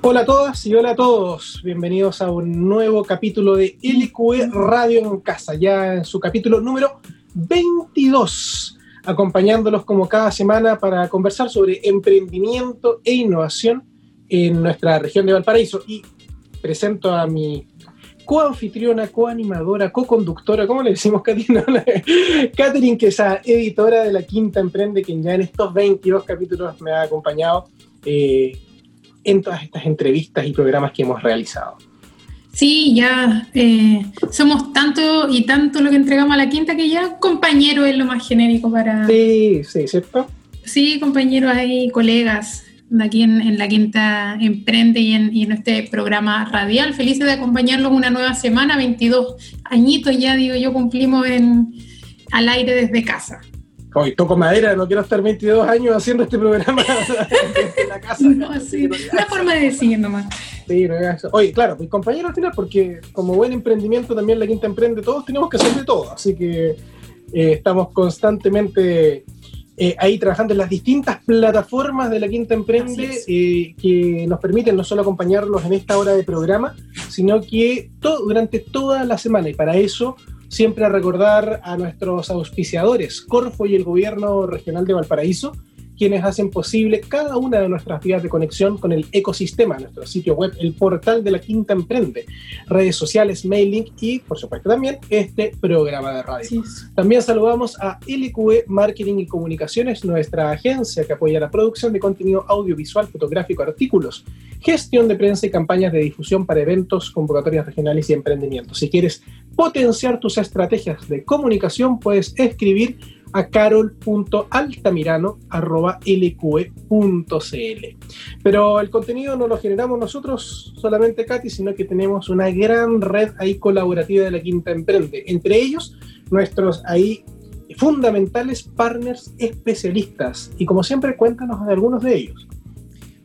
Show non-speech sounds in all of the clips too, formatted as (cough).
Hola a todas y hola a todos. Bienvenidos a un nuevo capítulo de LQE Radio en Casa, ya en su capítulo número 22, acompañándolos como cada semana para conversar sobre emprendimiento e innovación en nuestra región de Valparaíso. Y presento a mi coanfitriona, coanimadora, co-conductora, ¿cómo le decimos, Katina? (laughs) Catherine, que es la editora de La Quinta Emprende, quien ya en estos 22 capítulos me ha acompañado. Eh, en todas estas entrevistas y programas que hemos realizado. Sí, ya eh, somos tanto y tanto lo que entregamos a la quinta que ya compañero es lo más genérico para... Sí, sí, ¿cierto? Sí, compañeros ahí, colegas de aquí en, la quinta Emprende y en, y en, este programa radial. Felices de acompañarlos una nueva semana, 22 añitos ya, digo yo, cumplimos en, al aire desde casa. Hoy toco madera, no quiero estar 22 años haciendo este programa (laughs) en la casa. No, sí, una forma de decir nomás. Sí, no Oye, claro, mis compañeros al final, porque como buen emprendimiento también la Quinta Emprende, todos tenemos que hacer de todo, así que eh, estamos constantemente eh, ahí trabajando en las distintas plataformas de la Quinta Emprende eh, que nos permiten no solo acompañarlos en esta hora de programa, sino que todo, durante toda la semana. Y para eso siempre recordar a nuestros auspiciadores, Corfo y el Gobierno Regional de Valparaíso, quienes hacen posible cada una de nuestras vías de conexión con el ecosistema, nuestro sitio web, el portal de la Quinta Emprende, redes sociales, mailing y, por supuesto, también este programa de radio. También saludamos a LQE Marketing y Comunicaciones, nuestra agencia que apoya la producción de contenido audiovisual, fotográfico, artículos, gestión de prensa y campañas de difusión para eventos, convocatorias regionales y emprendimientos. Si quieres potenciar tus estrategias de comunicación, puedes escribir a carol.altamirano.lqe.cl. Pero el contenido no lo generamos nosotros solamente, Katy, sino que tenemos una gran red ahí colaborativa de la Quinta Emprende. Entre ellos, nuestros ahí fundamentales partners especialistas. Y como siempre, cuéntanos de algunos de ellos.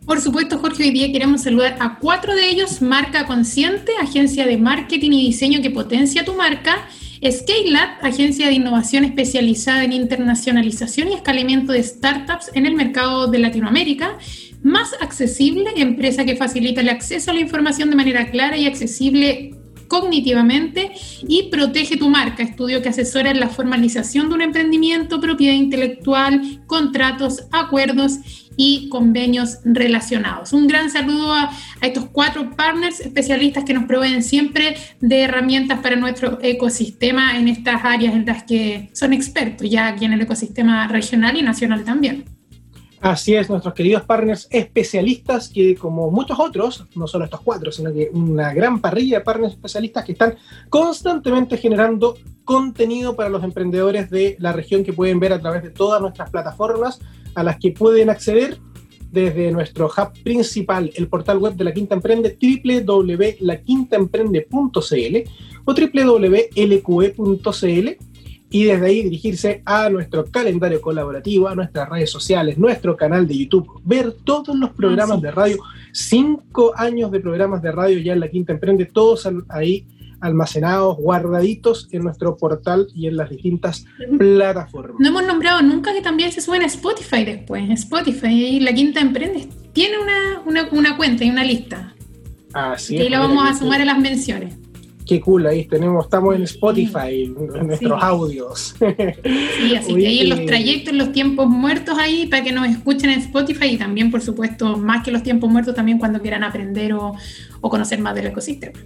Por supuesto, Jorge, hoy día queremos saludar a cuatro de ellos, Marca Consciente, agencia de marketing y diseño que potencia tu marca, ScaleUp, agencia de innovación especializada en internacionalización y escalamiento de startups en el mercado de Latinoamérica, más accesible, empresa que facilita el acceso a la información de manera clara y accesible cognitivamente y protege tu marca, estudio que asesora en la formalización de un emprendimiento, propiedad intelectual, contratos, acuerdos y convenios relacionados. Un gran saludo a, estos cuatro partners especialistas que nos proveen siempre de herramientas para nuestro ecosistema en estas áreas en las que son expertos ya aquí en el ecosistema regional y nacional también. Así es, nuestros queridos partners especialistas que como muchos otros, no solo estos cuatro, sino que una gran parrilla de partners especialistas que están constantemente generando contenido para los emprendedores de la región que pueden ver a través de todas nuestras plataformas a las que pueden acceder desde nuestro hub principal, el portal web de La Quinta Emprende, www.laquintaemprende.cl o www.lqe.cl y desde ahí dirigirse a nuestro calendario colaborativo, a nuestras redes sociales, nuestro canal de YouTube, ver todos los programas de radio, cinco años de programas de radio ya en La Quinta Emprende, todos ahí almacenados, guardaditos en nuestro portal y en las distintas plataformas. No hemos nombrado nunca que también se suben a Spotify después. Spotify, y la quinta emprende, tiene una, una, cuenta y una lista. Así y ahí la vamos a sumar a las menciones. Qué cool, ahí tenemos, estamos en Spotify, en nuestros audios. Sí, así que ahí en los trayectos, en los tiempos muertos ahí, para que nos escuchen en Spotify y también, por supuesto, más que los tiempos muertos, también cuando quieran aprender o, o conocer más del ecosistema.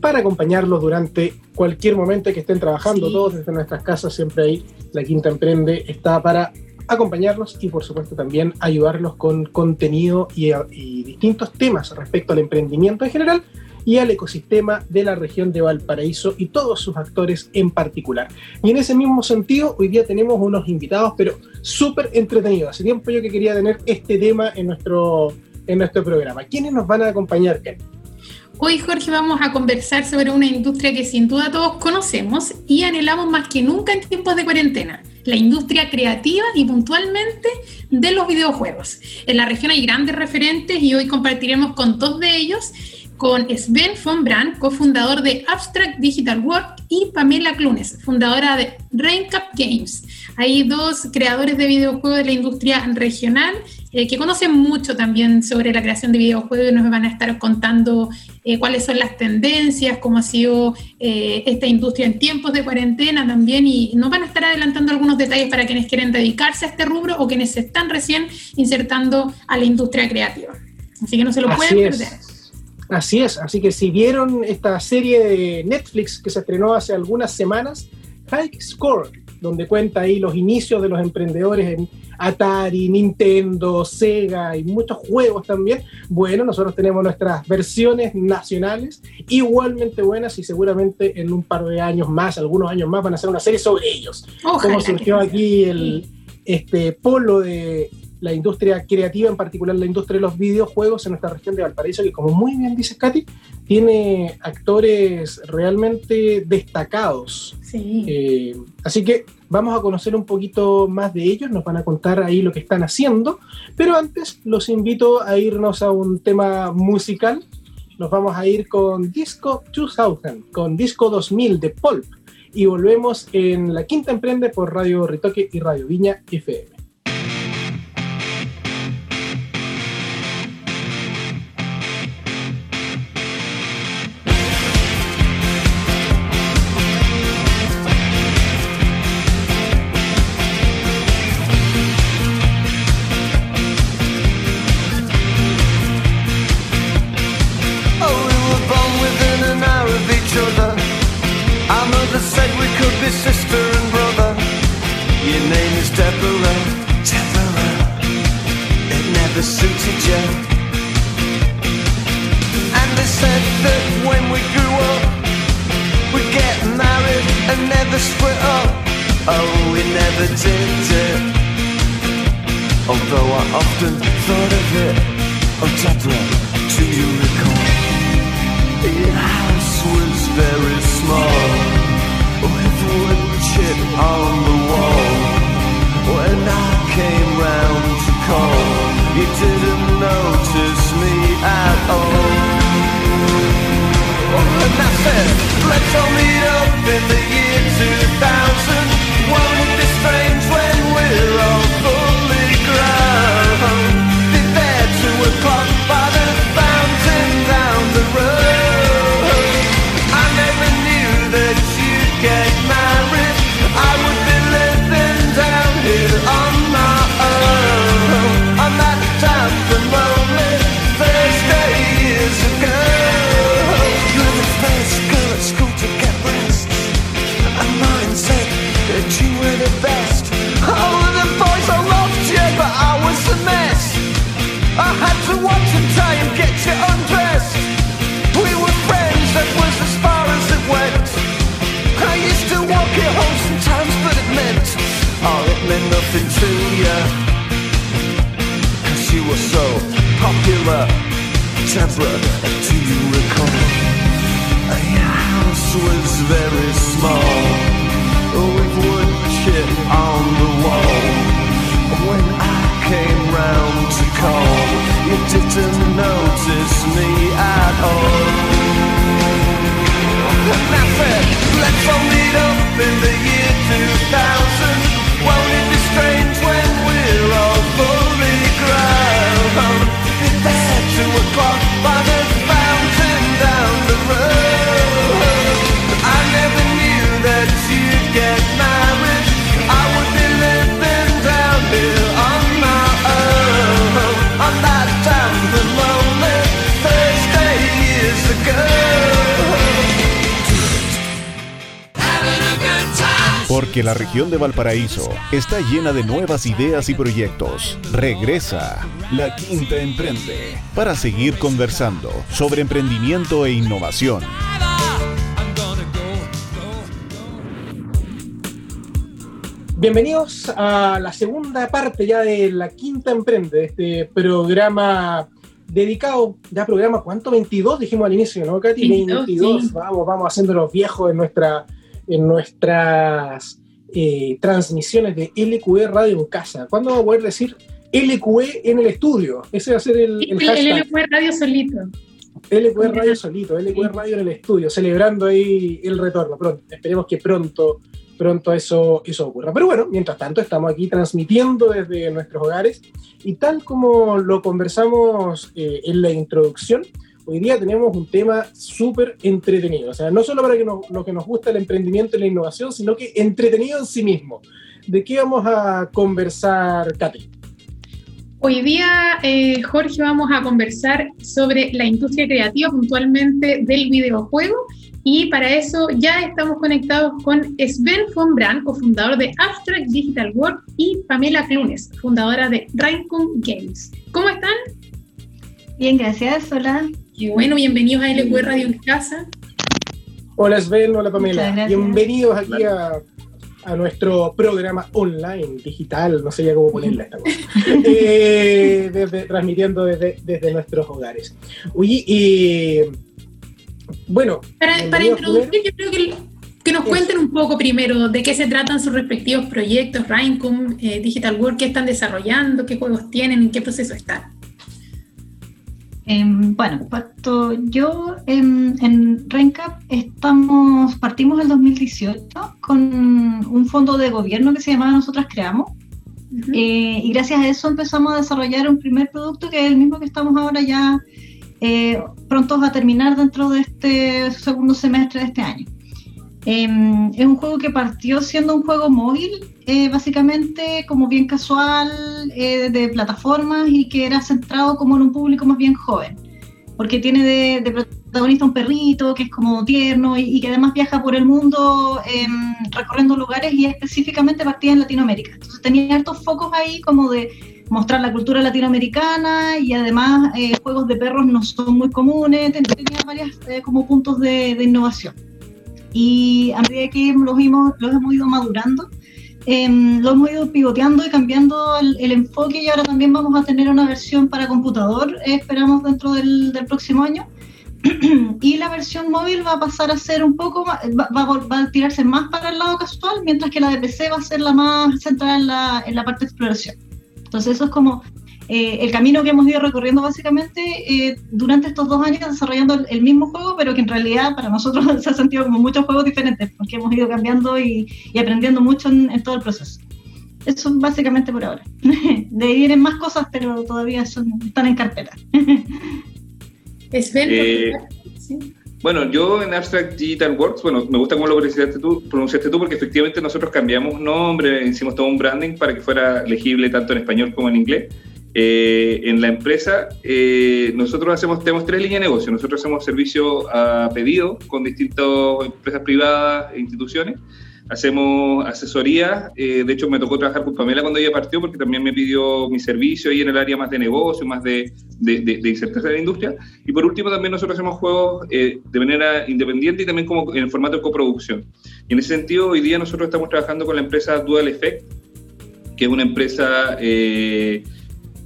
Para acompañarlos durante cualquier momento que estén trabajando, todos desde nuestras casas, siempre ahí la Quinta Emprende está para acompañarlos y por supuesto también ayudarlos con contenido y, y, distintos temas respecto al emprendimiento en general y al ecosistema de la región de Valparaíso y todos sus actores en particular. Y en ese mismo sentido, hoy día tenemos unos invitados, pero súper entretenidos. Hace tiempo yo que quería tener este tema en nuestro en nuestro programa. ¿Quiénes nos van a acompañar, Ken? Hoy, Jorge, vamos a conversar sobre una industria que sin duda todos conocemos y anhelamos más que nunca en tiempos de cuarentena, la industria creativa y puntualmente de los videojuegos. En la región hay grandes referentes y hoy compartiremos con dos de ellos con Sven von Brand, cofundador de Abstract Digital Work, y Pamela Clunes, fundadora de Raincap Games. Hay dos creadores de videojuegos de la industria regional eh, que conocen mucho también sobre la creación de videojuegos y nos van a estar contando eh, cuáles son las tendencias, cómo ha sido eh, esta industria en tiempos de cuarentena también y nos van a estar adelantando algunos detalles para quienes quieren dedicarse a este rubro o quienes se están recién insertando a la industria creativa. Así que no se lo pueden perder. Así es, así que si vieron esta serie de Netflix que se estrenó hace algunas semanas, High Score, donde cuenta ahí los inicios de los emprendedores en Atari, Nintendo, Sega y muchos juegos también. Bueno, nosotros tenemos nuestras versiones nacionales igualmente buenas y seguramente en un par de años más, algunos años más, van a hacer una serie sobre ellos. Cómo surgió aquí el este polo de la industria creativa, en particular la industria de los videojuegos en nuestra región de Valparaíso, que como muy bien dice Katy, tiene actores realmente destacados. Sí. Eh, así que vamos a conocer un poquito más de ellos, nos van a contar ahí lo que están haciendo, pero antes los invito a irnos a un tema musical. Nos vamos a ir con Disco 2000, con Disco 2000 de Pulp, y volvemos en La Quinta Emprende por Radio Ritoque y Radio Viña FM. something to you Cause you were so popular. Deborah, do you recall? Your house was very small With wood chip on the wall. When I came round to call You didn't notice me at all. Nothing, let's hold it up in the year 2000 Won't it strange Porque la región de Valparaíso está llena de nuevas ideas y proyectos. Regresa La Quinta Emprende para seguir conversando sobre emprendimiento e innovación. Bienvenidos a la segunda parte ya de La Quinta Emprende, este programa dedicado ya programa, ¿cuánto? 22 dijimos al inicio, ¿no, Katy? 22, vamos, vamos haciendo los viejos en, nuestra, en nuestras eh, transmisiones de LQE Radio en casa. ¿Cuándo vamos a poder decir LQE en el estudio? Ese va a ser el, el, el LQE Radio solito. LQE Radio solito, LQE Radio en el estudio, celebrando ahí el retorno. Pronto, esperemos que pronto pronto eso, eso ocurra. Pero bueno, mientras tanto estamos aquí transmitiendo desde nuestros hogares y tal como lo conversamos eh, en la introducción, hoy día tenemos un tema súper entretenido. O sea, no solo para que lo que nos gusta el emprendimiento y la innovación, sino que entretenido en sí mismo. ¿De qué vamos a conversar, Katy? Hoy día, eh, Jorge, vamos a conversar sobre la industria creativa, puntualmente del videojuego y para eso ya estamos conectados con Sven von Brand, cofundador de Abstract Digital Work, y Pamela Clunes, fundadora de Raincon Games. ¿Cómo están? Bien, gracias. Hola. Y bueno, bienvenidos a LQ Radio en Casa. Hola Sven, hola Pamela. Bienvenidos aquí a, nuestro programa online, digital, no sé ya cómo ponerla esta cosa, (laughs) eh, transmitiendo desde, desde, nuestros hogares. Oye, y bueno. Para, introducir, yo creo que, que nos cuenten un poco primero de qué se tratan sus respectivos proyectos, Raincom, eh, Digital World, qué están desarrollando, qué juegos tienen, en qué proceso están. Em, bueno, yo en, en estamos, partimos el 2018 con un fondo de gobierno que se llamaba Nosotras Creamos. Eh, y gracias a eso empezamos a desarrollar un primer producto que es el mismo que estamos ahora ya eh, prontos a terminar dentro de este segundo semestre de este año. Em, es un juego que partió siendo un juego móvil, eh, básicamente como bien casual, eh, de plataformas y que era centrado como en un público más bien joven, porque tiene de, protagonista un perrito que es como tierno y, que además viaja por el mundo em, recorriendo lugares y específicamente partía en Latinoamérica. Entonces tenía hartos focos ahí como de mostrar la cultura latinoamericana y además eh, juegos de perros no son muy comunes, tenía varios eh, como puntos de, innovación. Y a medida que los, hemos, los hemos ido madurando, eh, lo hemos ido pivoteando y cambiando el, enfoque y ahora también vamos a tener una versión para computador, eh, esperamos dentro del, del, próximo año. (clears throat) y la versión móvil va a pasar a ser un poco más, va, va, a tirarse más para el lado casual, mientras que la de PC va a ser la más centrada en la, en la parte de exploración. Entonces eso es como eh, el camino que hemos ido recorriendo básicamente eh, durante estos dos años desarrollando el, mismo juego, pero que en realidad para nosotros (laughs) se ha sentido como muchos juegos diferentes, porque hemos ido cambiando y, aprendiendo mucho en, todo el proceso. Eso básicamente por ahora. (laughs) De ahí vienen más cosas, pero todavía son, están en carpeta. (laughs) Eh, bueno, yo en Abstract Digital Works, bueno, me gusta cómo lo pronunciaste tú, pronunciaste tú porque efectivamente nosotros cambiamos nombre, hicimos todo un branding para que fuera legible tanto en español como en inglés. Eh, en la empresa, eh, nosotros hacemos, tenemos tres líneas de negocio. Nosotros hacemos servicio a pedido con distintas empresas privadas e instituciones hacemos asesoría. Eh, de hecho, me tocó trabajar con Pamela cuando ella partió porque también me pidió mi servicio ahí en el área más de negocio, más de, de, de, en la industria. Y por último, también nosotros hacemos juegos eh, de manera independiente y también como en el formato de coproducción. Y en ese sentido, hoy día nosotros estamos trabajando con la empresa Dual Effect, que es una empresa eh,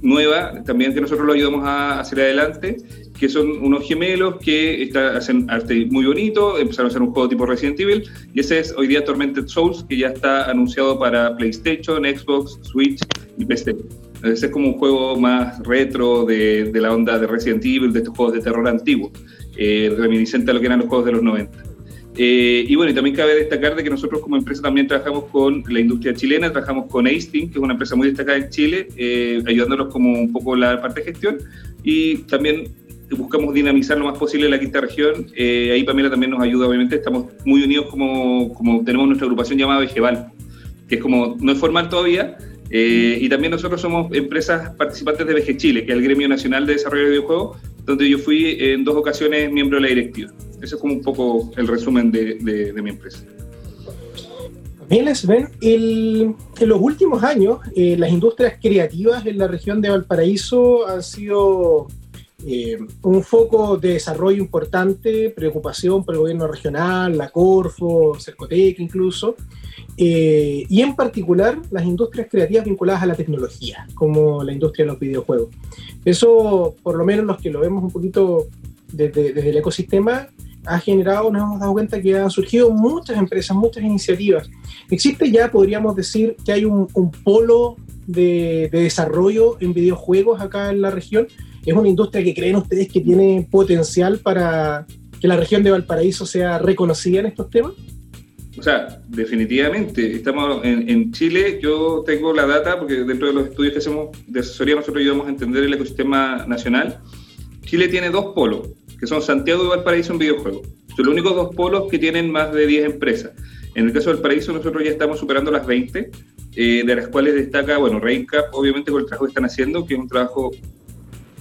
nueva, también que nosotros lo ayudamos a hacer adelante que son unos gemelos que hacen arte muy bonito, empezaron a hacer un juego tipo Resident Evil, y ese es hoy día Tormented Souls, que ya está anunciado para PlayStation, Xbox, Switch y PC. Ese es como un juego más retro de, de la onda de Resident Evil, de estos juegos de terror antiguos, eh, reminiscente a lo que eran los juegos de los 90. Eh, y bueno, y también cabe destacar de que nosotros como empresa también trabajamos con la industria chilena, trabajamos con Eisting, que es una empresa muy destacada en Chile, eh, ayudándonos como un poco la parte de gestión, y también buscamos dinamizar lo más posible la quinta región. Eh, ahí Pamela también nos ayuda, obviamente, estamos muy unidos como, como tenemos nuestra agrupación llamada Vegeval, que es como, no es formal todavía, eh, y también nosotros somos empresas participantes de Veje Chile, que es el Gremio Nacional de Desarrollo de Videojuegos, donde yo fui en dos ocasiones miembro de la directiva. Ese es como un poco el resumen de, mi empresa. Bien, ven, en los últimos años eh, las industrias creativas en la región de Valparaíso han sido eh, un foco de desarrollo importante, preocupación por el gobierno regional, la Corfo, Cercotec incluso, eh, y en particular las industrias creativas vinculadas a la tecnología, como la industria de los videojuegos. Eso, por lo menos los que lo vemos un poquito desde, el ecosistema, ha generado, nos hemos dado cuenta que han surgido muchas empresas, muchas iniciativas. Existe ya, podríamos decir, que hay un, polo de, de, desarrollo en videojuegos acá en la región. Es una industria que creen ustedes que tiene potencial para que la región de Valparaíso sea reconocida en estos temas. O sea, definitivamente, estamos en, Chile, yo tengo la data, porque dentro de los estudios que hacemos de asesoría nosotros ayudamos a entender el ecosistema nacional. Chile tiene dos polos, que son Santiago y Valparaíso en videojuegos. Son los únicos dos polos que tienen más de 10 empresas. En el caso de Valparaíso nosotros ya estamos superando las 20, eh, de las cuales destaca, bueno, Raincap, obviamente con el trabajo que están haciendo, que es un trabajo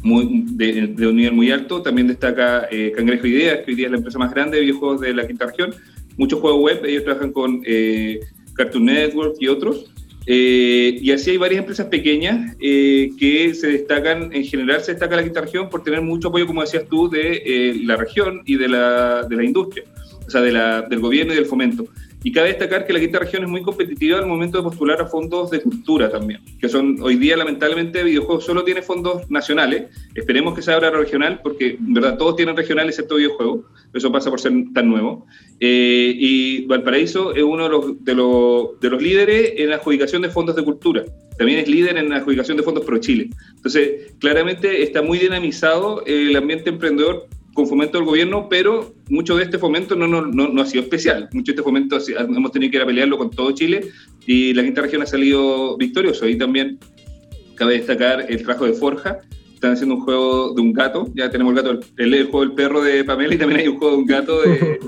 muy, de, un nivel muy alto. También destaca eh, Cangrejo Ideas, que hoy día es la empresa más grande de videojuegos de la quinta región muchos juegos web, ellos trabajan con eh, Cartoon Network y otros. Eh, y así hay varias empresas pequeñas eh, que se destacan, en general se destaca la quinta región por tener mucho apoyo, como decías tú, de la región y de la, de la industria, o sea, de la, del gobierno y del fomento. Y cabe destacar que la quinta región es muy competitiva al momento de postular a fondos de cultura también, que son hoy día lamentablemente videojuegos solo tiene fondos nacionales. Esperemos que se abra regional, porque en verdad todos tienen regional excepto videojuegos. Eso pasa por ser tan nuevo. Eh, y Valparaíso es uno de los, de, los, de los líderes en la adjudicación de fondos de cultura. También es líder en la adjudicación de fondos Pro Chile. Entonces, claramente está muy dinamizado el ambiente emprendedor con fomento del gobierno, pero mucho de este fomento no, no, no, ha sido especial. Mucho de este fomento hemos tenido que ir a pelearlo con todo Chile y la quinta región ha salido victorioso. Y también cabe destacar el trabajo de Forja. Están haciendo un juego de un gato. Ya tenemos el gato, el, el juego del perro de Pamela y también hay un juego de un gato de,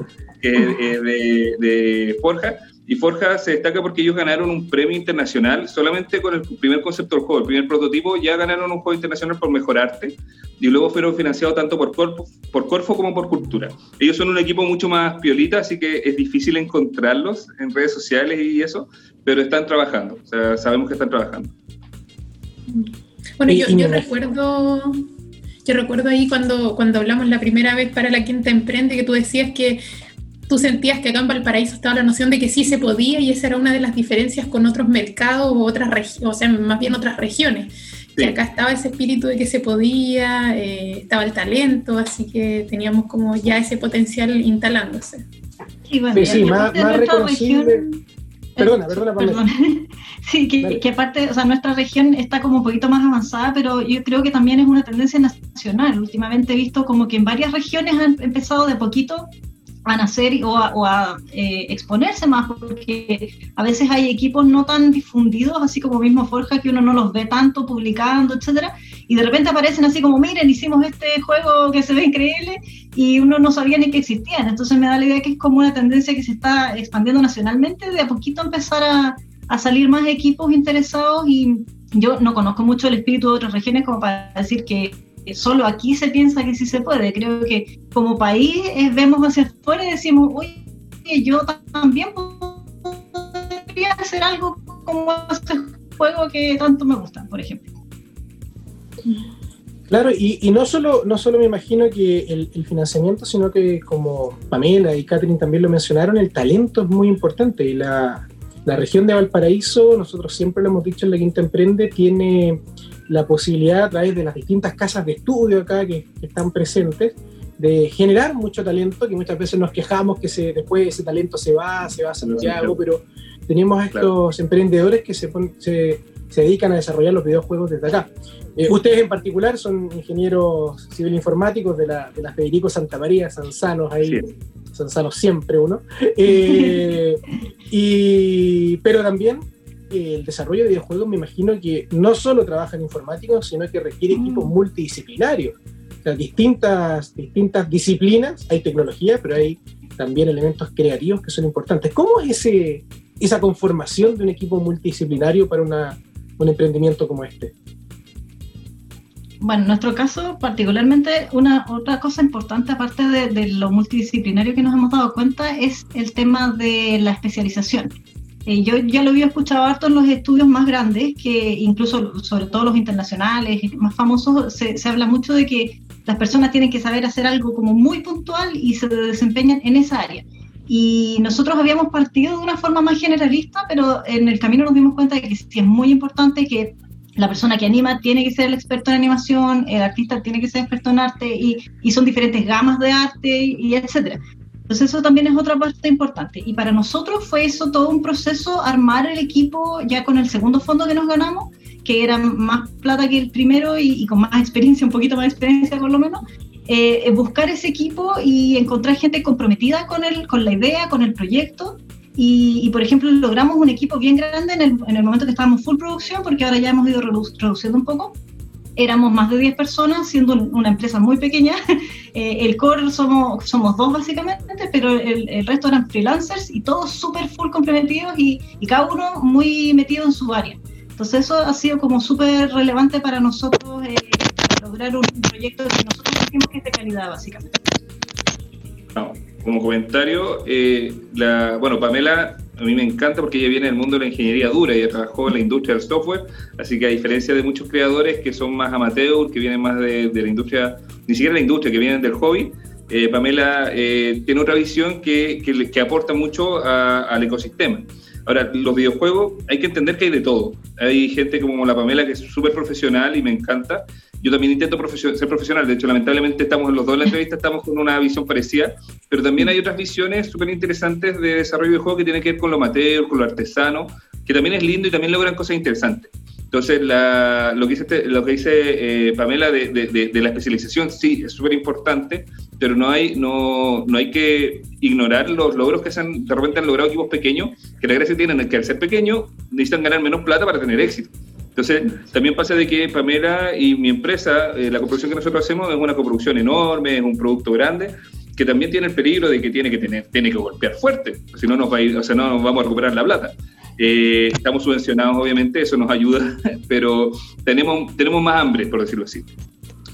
(laughs) de, de Forja. Y Forja se destaca porque ellos ganaron un premio internacional solamente con el primer concepto del juego, el primer prototipo, ya ganaron un juego internacional por mejor arte y luego fueron financiados tanto por Corfo, por Corfo como por Cultura. Ellos son un equipo mucho más piolita, así que es difícil encontrarlos en redes sociales y eso, pero están trabajando, o sea, sabemos que están trabajando. Bueno, yo, yo recuerdo yo recuerdo ahí cuando, cuando hablamos la primera vez para la Quinta Emprende que tú decías que tú sentías que acá en Valparaíso estaba la noción de que sí se podía y esa era una de las diferencias con otros mercados o otras regiones, o sea, más bien otras regiones. Que acá estaba ese espíritu de que se podía, eh, estaba el talento, así que teníamos como ya ese potencial instalándose. Sí, sí, más, reconocible. Perdona, perdona, perdona. (laughs) Sí, que, que, aparte, o sea, nuestra región está como un poquito más avanzada, pero yo creo que también es una tendencia nacional. Últimamente he visto como que en varias regiones han empezado de poquito a nacer o a, eh, exponerse más, porque a veces hay equipos no tan difundidos, así como mismo Forja, que uno no los ve tanto publicando, etcétera, y de repente aparecen así como, miren, hicimos este juego que se ve increíble, y uno no sabía ni que existían. Entonces me da la idea que es como una tendencia que se está expandiendo nacionalmente, de a poquito empezar a, a salir más equipos interesados, y yo no conozco mucho el espíritu de otras regiones como para decir que solo aquí se piensa que sí se puede. Creo que como país eh, vemos hacia afuera y decimos, oye, yo también podría hacer algo como este juego que tanto me gusta, por ejemplo. Claro, y, no, solo, no solo me imagino que el, el, financiamiento, sino que como Pamela y Catherine también lo mencionaron, el talento es muy importante. Y la, la región de Valparaíso, nosotros siempre lo hemos dicho en la Quinta Emprende, tiene la posibilidad a través de las distintas casas de estudio acá que, están presentes de generar mucho talento, que muchas veces nos quejamos que se, después ese talento se va, se va a Santiago, pero tenemos a estos emprendedores que se, se, se, dedican a desarrollar los videojuegos desde acá. Eh, ustedes en particular son ingenieros civil informáticos de la, de la Federico Santa María, Sanzanos ahí, Sanzanos siempre uno, (laughs) eh, y, pero también el desarrollo de videojuegos me imagino que no solo trabaja en informáticos, sino que requiere equipos mm. multidisciplinarios. O sea, distintas, distintas disciplinas, hay tecnología, pero hay también elementos creativos que son importantes. ¿Cómo es ese, esa conformación de un equipo multidisciplinario para una, un emprendimiento como este? Bueno, en nuestro caso, particularmente, una otra cosa importante, aparte de, de, lo multidisciplinario que nos hemos dado cuenta, es el tema de la especialización. Eh, yo ya lo había escuchado harto en los estudios más grandes, que incluso sobre todo los internacionales, más famosos, se, habla mucho de que las personas tienen que saber hacer algo como muy puntual y se desempeñan en esa área. Y nosotros habíamos partido de una forma más generalista, pero en el camino nos dimos cuenta de que sí es muy importante que la persona que anima tiene que ser el experto en animación, el artista tiene que ser experto en arte y, y son diferentes gamas de arte y, etcétera. Entonces eso también es otra parte importante. Y para nosotros fue eso todo un proceso, armar el equipo ya con el segundo fondo que nos ganamos, que era más plata que el primero y, y con más experiencia, un poquito más experiencia por lo menos, eh, buscar ese equipo y encontrar gente comprometida con, el, con la idea, con el proyecto. Y, por ejemplo, logramos un equipo bien grande en el, en el momento que estábamos full producción, porque ahora ya hemos ido reduciendo un poco. Éramos más de 10 personas, siendo una empresa muy pequeña. (laughs) Eh, el core somos, somos dos básicamente, pero el, resto eran freelancers y todos súper full comprometidos y, cada uno muy metido en su área. Entonces eso ha sido como súper relevante para nosotros eh, lograr un proyecto que nosotros decimos que es de calidad, básicamente. como comentario, eh, bueno, Pamela a mí me encanta porque ella viene del mundo de la ingeniería dura, ella trabajó en la industria del software, así que a diferencia de muchos creadores que son más amateur, que vienen más de, la industria, ni siquiera de la industria, que vienen del hobby, eh, Pamela eh, tiene otra visión que, que, aporta mucho al ecosistema. Ahora, los videojuegos, hay que entender que hay de todo. Hay gente como la Pamela que es súper profesional y me encanta, yo también intento ser profesional, de hecho, lamentablemente estamos en los dos en la entrevista, estamos con una visión parecida, pero también hay otras visiones súper interesantes de desarrollo de juego que tienen que ver con lo amateur, con lo artesano, que también es lindo y también logran cosas interesantes. Entonces, lo que dice, este, lo que dice eh, Pamela de, de, la especialización, sí, es súper importante, pero no hay, no, no hay que ignorar los logros que se han, de repente han logrado equipos pequeños, que la gracia tienen que al ser pequeños necesitan ganar menos plata para tener éxito. Entonces, también pasa de que Pamela y mi empresa, eh, la coproducción que nosotros hacemos es una coproducción enorme, es un producto grande, que también tiene el peligro de que tiene que tener, tiene que golpear fuerte, si no nos va a ir, o sea, no nos vamos a recuperar la plata. Eh, estamos subvencionados, obviamente, eso nos ayuda, (laughs) pero tenemos, tenemos más hambre, por decirlo así.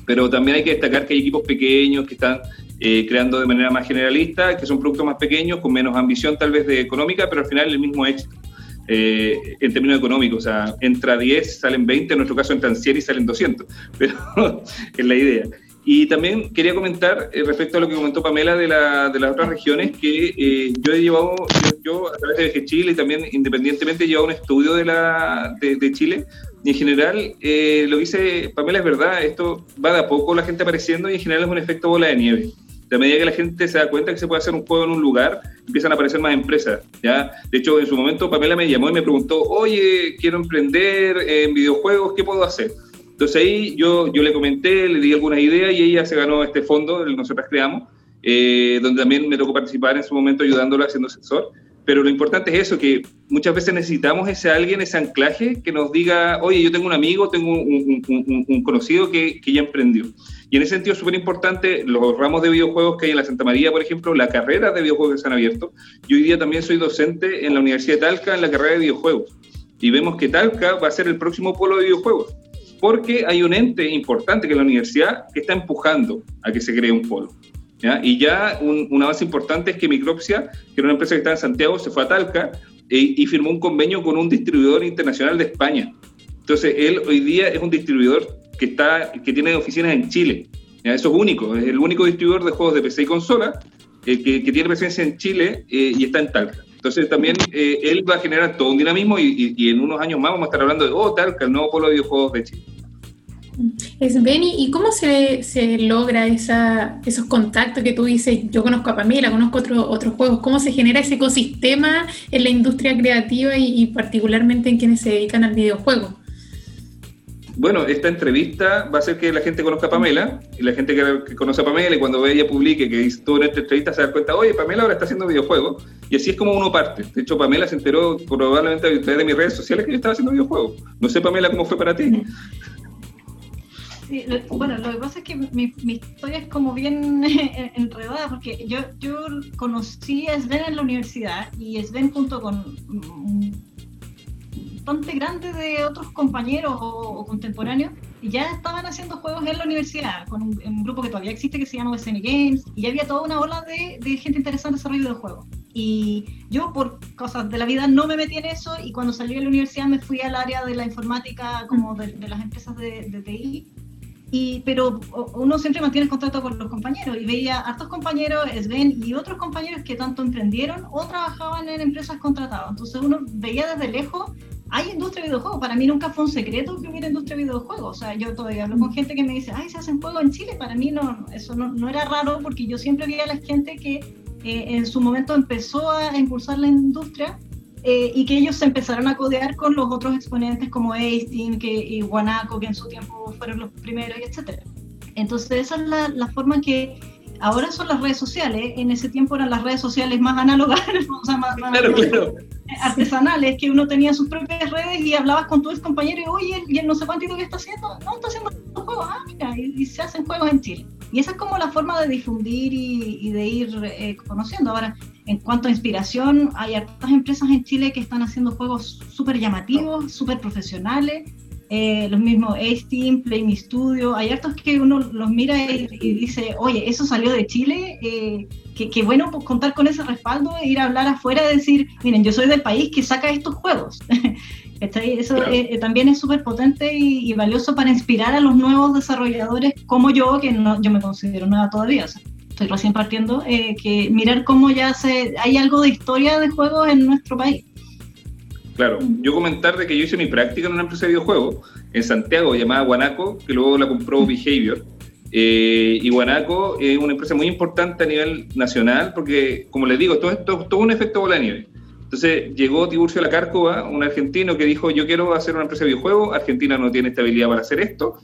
Pero también hay que destacar que hay equipos pequeños que están eh, creando de manera más generalista, que son productos más pequeños, con menos ambición tal vez de económica, pero al final el mismo éxito. Eh, en términos económicos. O sea, entra 10, salen 20, en nuestro caso entran 100 y salen 200, (laughs) pero es la idea. Y también quería comentar eh, respecto a lo que comentó Pamela de, la, de las otras regiones, que eh, yo he llevado, yo, a través de Viaje Chile y también independientemente he llevado un estudio de, la, de, de Chile, y en general lo que dice Pamela es verdad, esto va de a poco la gente apareciendo y en general es un efecto bola de nieve de medida que la gente se da cuenta que se puede hacer un juego en un lugar, empiezan a aparecer más empresas. ¿ya? De hecho, en su momento Pamela me llamó y me preguntó, oye, quiero emprender en videojuegos, ¿qué puedo hacer? Entonces ahí yo, yo le comenté, le di algunas ideas y ella se ganó este fondo, el nosotros creamos, eh, donde también me tocó participar en su momento ayudándola haciendo asesor. Pero lo importante es eso, que muchas veces necesitamos ese alguien, ese anclaje que nos diga, oye, yo tengo un amigo, tengo un, conocido que, que ya emprendió. Y en ese sentido súper importante los ramos de videojuegos que hay en la Santa María, por ejemplo, la carrera de videojuegos que se han abierto. Yo hoy día también soy docente en la Universidad de Talca en la carrera de videojuegos. Y vemos que Talca va a ser el próximo polo de videojuegos, porque hay un ente importante que es la universidad que está empujando a que se cree un polo. Y ya un, base importante es que Micropsia, que era una empresa que estaba en Santiago, se fue a Talca e, y firmó un convenio con un distribuidor internacional de España. Entonces, él hoy día es un distribuidor que, está, que tiene oficinas en Chile. Eso es único, es el único distribuidor de juegos de PC y consola eh, que, tiene presencia en Chile eh, y está en Talca. Entonces también eh, él va a generar todo un dinamismo y, en unos años más vamos a estar hablando de, oh, Talca, el nuevo polo de videojuegos de Chile. Es Benny, ¿y cómo se, se logra esa, esos contactos que tú dices? Yo conozco a Pamela, conozco otros otros juegos. ¿Cómo se genera ese ecosistema en la industria creativa y particularmente en quienes se dedican al videojuego? Bueno, esta entrevista va a hacer que la gente conozca a Pamela, y la gente que, conoce a Pamela, y cuando ella publique que hizo en esta entrevista, se da cuenta, oye, Pamela ahora está haciendo videojuegos, y así es como uno parte. De hecho, Pamela se enteró probablemente a través de mis redes sociales que yo estaba haciendo videojuegos. No sé, Pamela, cómo fue para ti. Bueno, lo que pasa es que mi, historia es como bien (laughs) enredada, porque yo, yo conocí a Sven en la universidad, y Sven junto con bastante grande de otros compañeros o, contemporáneos y ya estaban haciendo juegos en la universidad con un, grupo que todavía existe que se llama SN Games y ya había toda una ola de, de gente interesante en desarrollo de juegos. Y yo por cosas de la vida no me metí en eso y cuando salí de la universidad me fui al área de la informática como de, las empresas de, de TI y, pero uno siempre mantiene el contacto con los compañeros y veía a estos compañeros, Sven y otros compañeros que tanto emprendieron o trabajaban en empresas contratadas. Entonces uno veía desde lejos, hay industria de videojuegos. Para mí nunca fue un secreto que hubiera industria de videojuegos. O sea, yo todavía hablo con gente que me dice, ay, se hacen juegos en Chile. Para mí no, eso no, era raro porque yo siempre veía a la gente que eh, en su momento empezó a impulsar la industria eh, y que ellos se empezaron a codear con los otros exponentes como Einstein que, y Guanaco, que en su tiempo fueron los primeros, etc. Entonces esa es la, forma que ahora son las redes sociales, en ese tiempo eran las redes sociales más análogas, (laughs) o sea, más, claro, claro. artesanales, que uno tenía sus propias redes y hablabas con tus compañeros y, oye, ¿y el no sé cuántito que está haciendo? No, está haciendo juegos, ah, mira, y, y, se hacen juegos en Chile. Y esa es como la forma de difundir y, y de ir eh, conociendo. Ahora, en cuanto a inspiración, hay otras empresas en Chile que están haciendo juegos súper llamativos, súper profesionales. Eh, los mismos A-Steam, Play Me Studio, hay hartos que uno los mira y, y dice, oye, eso salió de Chile, eh, que, bueno pues, contar con ese respaldo, e ir a hablar afuera y decir, miren, yo soy del país que saca estos juegos. (laughs) Eso claro. eh, también es súper potente y, y, valioso para inspirar a los nuevos desarrolladores como yo, que no, yo me considero nueva todavía. O sea, estoy recién partiendo, eh, que mirar cómo ya se, hay algo de historia de juegos en nuestro país. Claro, yo comentar de que yo hice mi práctica en una empresa de videojuegos en Santiago llamada Guanaco, que luego la compró Behavior. Eh, y Guanaco es una empresa muy importante a nivel nacional porque, como les digo, todo esto todo un efecto bola de nieve. Entonces llegó Tiburcio Lacárcova, un argentino que dijo, yo quiero hacer una empresa de videojuegos, Argentina no tiene estabilidad para hacer esto,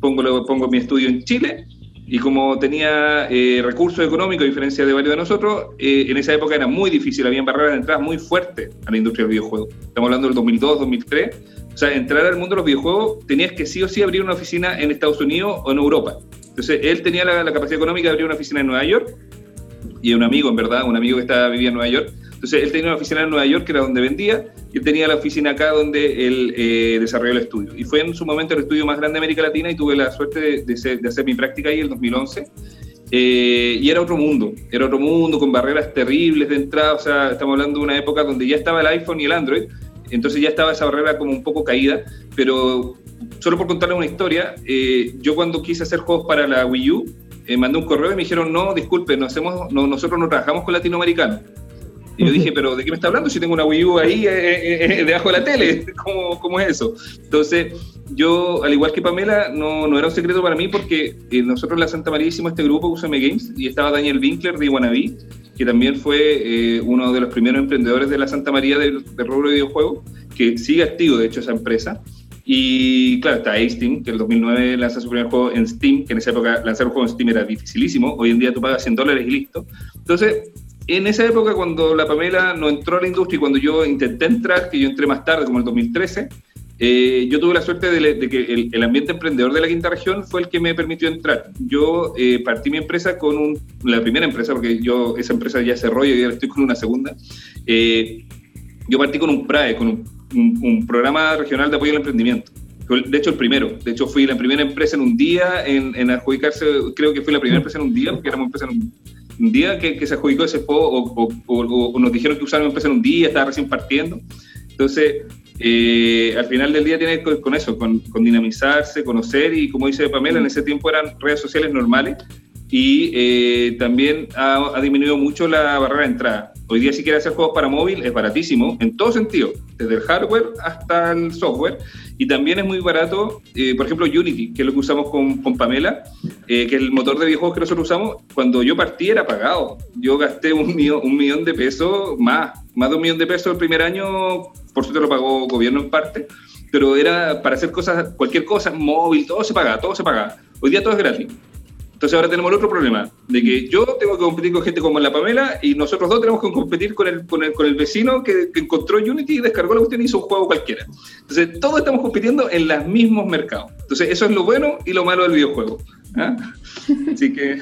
pongo, pongo mi estudio en Chile y como tenía eh, recursos económicos, a diferencia de varios de nosotros, eh, en esa época era muy difícil, había barreras de entrada muy fuertes a la industria del videojuego. Estamos hablando del 2002, 2003. O sea, entrar al mundo de los videojuegos tenías que sí o sí abrir una oficina en Estados Unidos o en Europa. Entonces, él tenía la, capacidad económica de abrir una oficina en Nueva York y un amigo, en verdad, un amigo que estaba, vivía en Nueva York. Entonces, él tenía una oficina en Nueva York, que era donde vendía, y él tenía la oficina acá donde él eh, desarrolló el estudio. Y fue en su momento el estudio más grande de América Latina y tuve la suerte de, de, ser, de hacer mi práctica ahí en el 2011. Eh, y era otro mundo, era otro mundo con barreras terribles de entrada, o sea, estamos hablando de una época donde ya estaba el iPhone y el Android, entonces ya estaba esa barrera como un poco caída, pero solo por contarles una historia, eh, yo cuando quise hacer juegos para la Wii U, eh, mandé un correo y me dijeron, no, disculpe, no hacemos, no, nosotros no trabajamos con latinoamericanos. Y yo dije, pero ¿de qué me está hablando si tengo una Wii U ahí eh, eh, debajo de la tele? (laughs) ¿Cómo, ¿Cómo, es eso? Entonces, yo, al igual que Pamela, no, no era un secreto para mí porque eh, nosotros en la Santa María hicimos este grupo USM Games y estaba Daniel Winkler de Iguanaví, que también fue uno de los primeros emprendedores de la Santa María del, del rubro de videojuegos, que sigue activo, de hecho, esa empresa. Y claro, está Steam, que en el 2009 lanza su primer juego en Steam, que en esa época lanzar un juego en Steam era dificilísimo. Hoy en día tú pagas 100 dólares y listo. Entonces, en esa época, cuando la Pamela no entró a la industria y cuando yo intenté entrar, que yo entré más tarde, como en el 2013, eh, yo tuve la suerte de, de que el, el, ambiente emprendedor de la quinta región fue el que me permitió entrar. Yo eh, partí mi empresa con un, la primera empresa, porque yo esa empresa ya cerró y ahora estoy con una segunda. Eh, yo partí con un PRAE, con un, un, un, programa regional de apoyo al emprendimiento. De hecho, el primero. De hecho, fui la primera empresa en un día en, en adjudicarse, creo que fui la primera empresa en un día, porque éramos empresa en un un día que, que, se adjudicó ese juego o, nos dijeron que usaron empresa en un día, estaba recién partiendo. Entonces, eh, al final del día tiene con, con eso, con, con, dinamizarse, conocer y como dice Pamela, en ese tiempo eran redes sociales normales y eh, también ha, disminuido mucho la barrera de entrada. Hoy día si quieres hacer juegos para móvil es baratísimo, en todo sentido, desde el hardware hasta el software, y también es muy barato, eh, por ejemplo, Unity, que es lo que usamos con, con Pamela, eh, que es el motor de videojuegos que nosotros usamos, cuando yo partí era pagado. Yo gasté un millón, un millón de pesos más, más de un millón de pesos el primer año, por suerte lo pagó gobierno en parte, pero era para hacer cosas, cualquier cosa, móvil, todo se pagaba, todo se pagaba. Hoy día todo es gratis. Entonces ahora tenemos el otro problema, de que yo tengo que competir con gente como la Pamela y nosotros dos tenemos que competir con el, con el, con el vecino que, que, encontró Unity y descargó la cuestión y hizo un juego cualquiera. Entonces todos estamos compitiendo en los mismos mercados. Entonces eso es lo bueno y lo malo del videojuego. ¿ah? (laughs) Así que...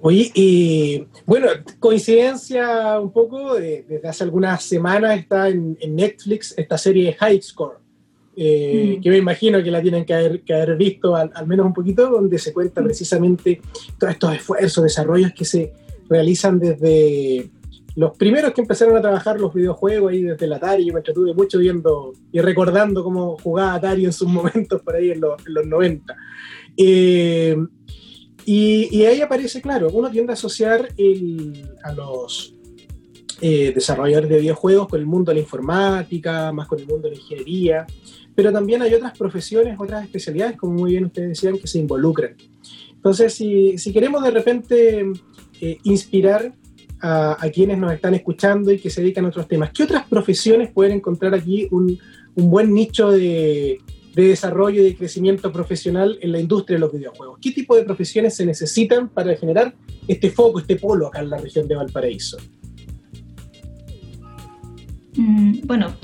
Oye, y bueno, coincidencia un poco, de, desde hace algunas semanas está en, en Netflix esta serie High Score eh, mm. que me imagino que la tienen que haber, que haber visto al, al, menos un poquito, donde se cuenta precisamente todos estos esfuerzos, desarrollos que se realizan desde los primeros que empezaron a trabajar los videojuegos ahí desde el Atari. Yo me entretuve mucho viendo y recordando cómo jugaba Atari en sus (laughs) momentos por ahí en los, en los 90. Eh, y, ahí aparece, claro, uno tiende a asociar a los eh, desarrolladores de videojuegos con el mundo de la informática, más con el mundo de la ingeniería, pero también hay otras profesiones, otras especialidades, como muy bien ustedes decían, que se involucran. Entonces, si, si queremos de repente eh, inspirar a, quienes nos están escuchando y que se dedican a otros temas, ¿qué otras profesiones pueden encontrar aquí un, un buen nicho de, de desarrollo y de crecimiento profesional en la industria de los videojuegos? ¿Qué tipo de profesiones se necesitan para generar este foco, este polo acá en la región de Valparaíso? Mm, bueno,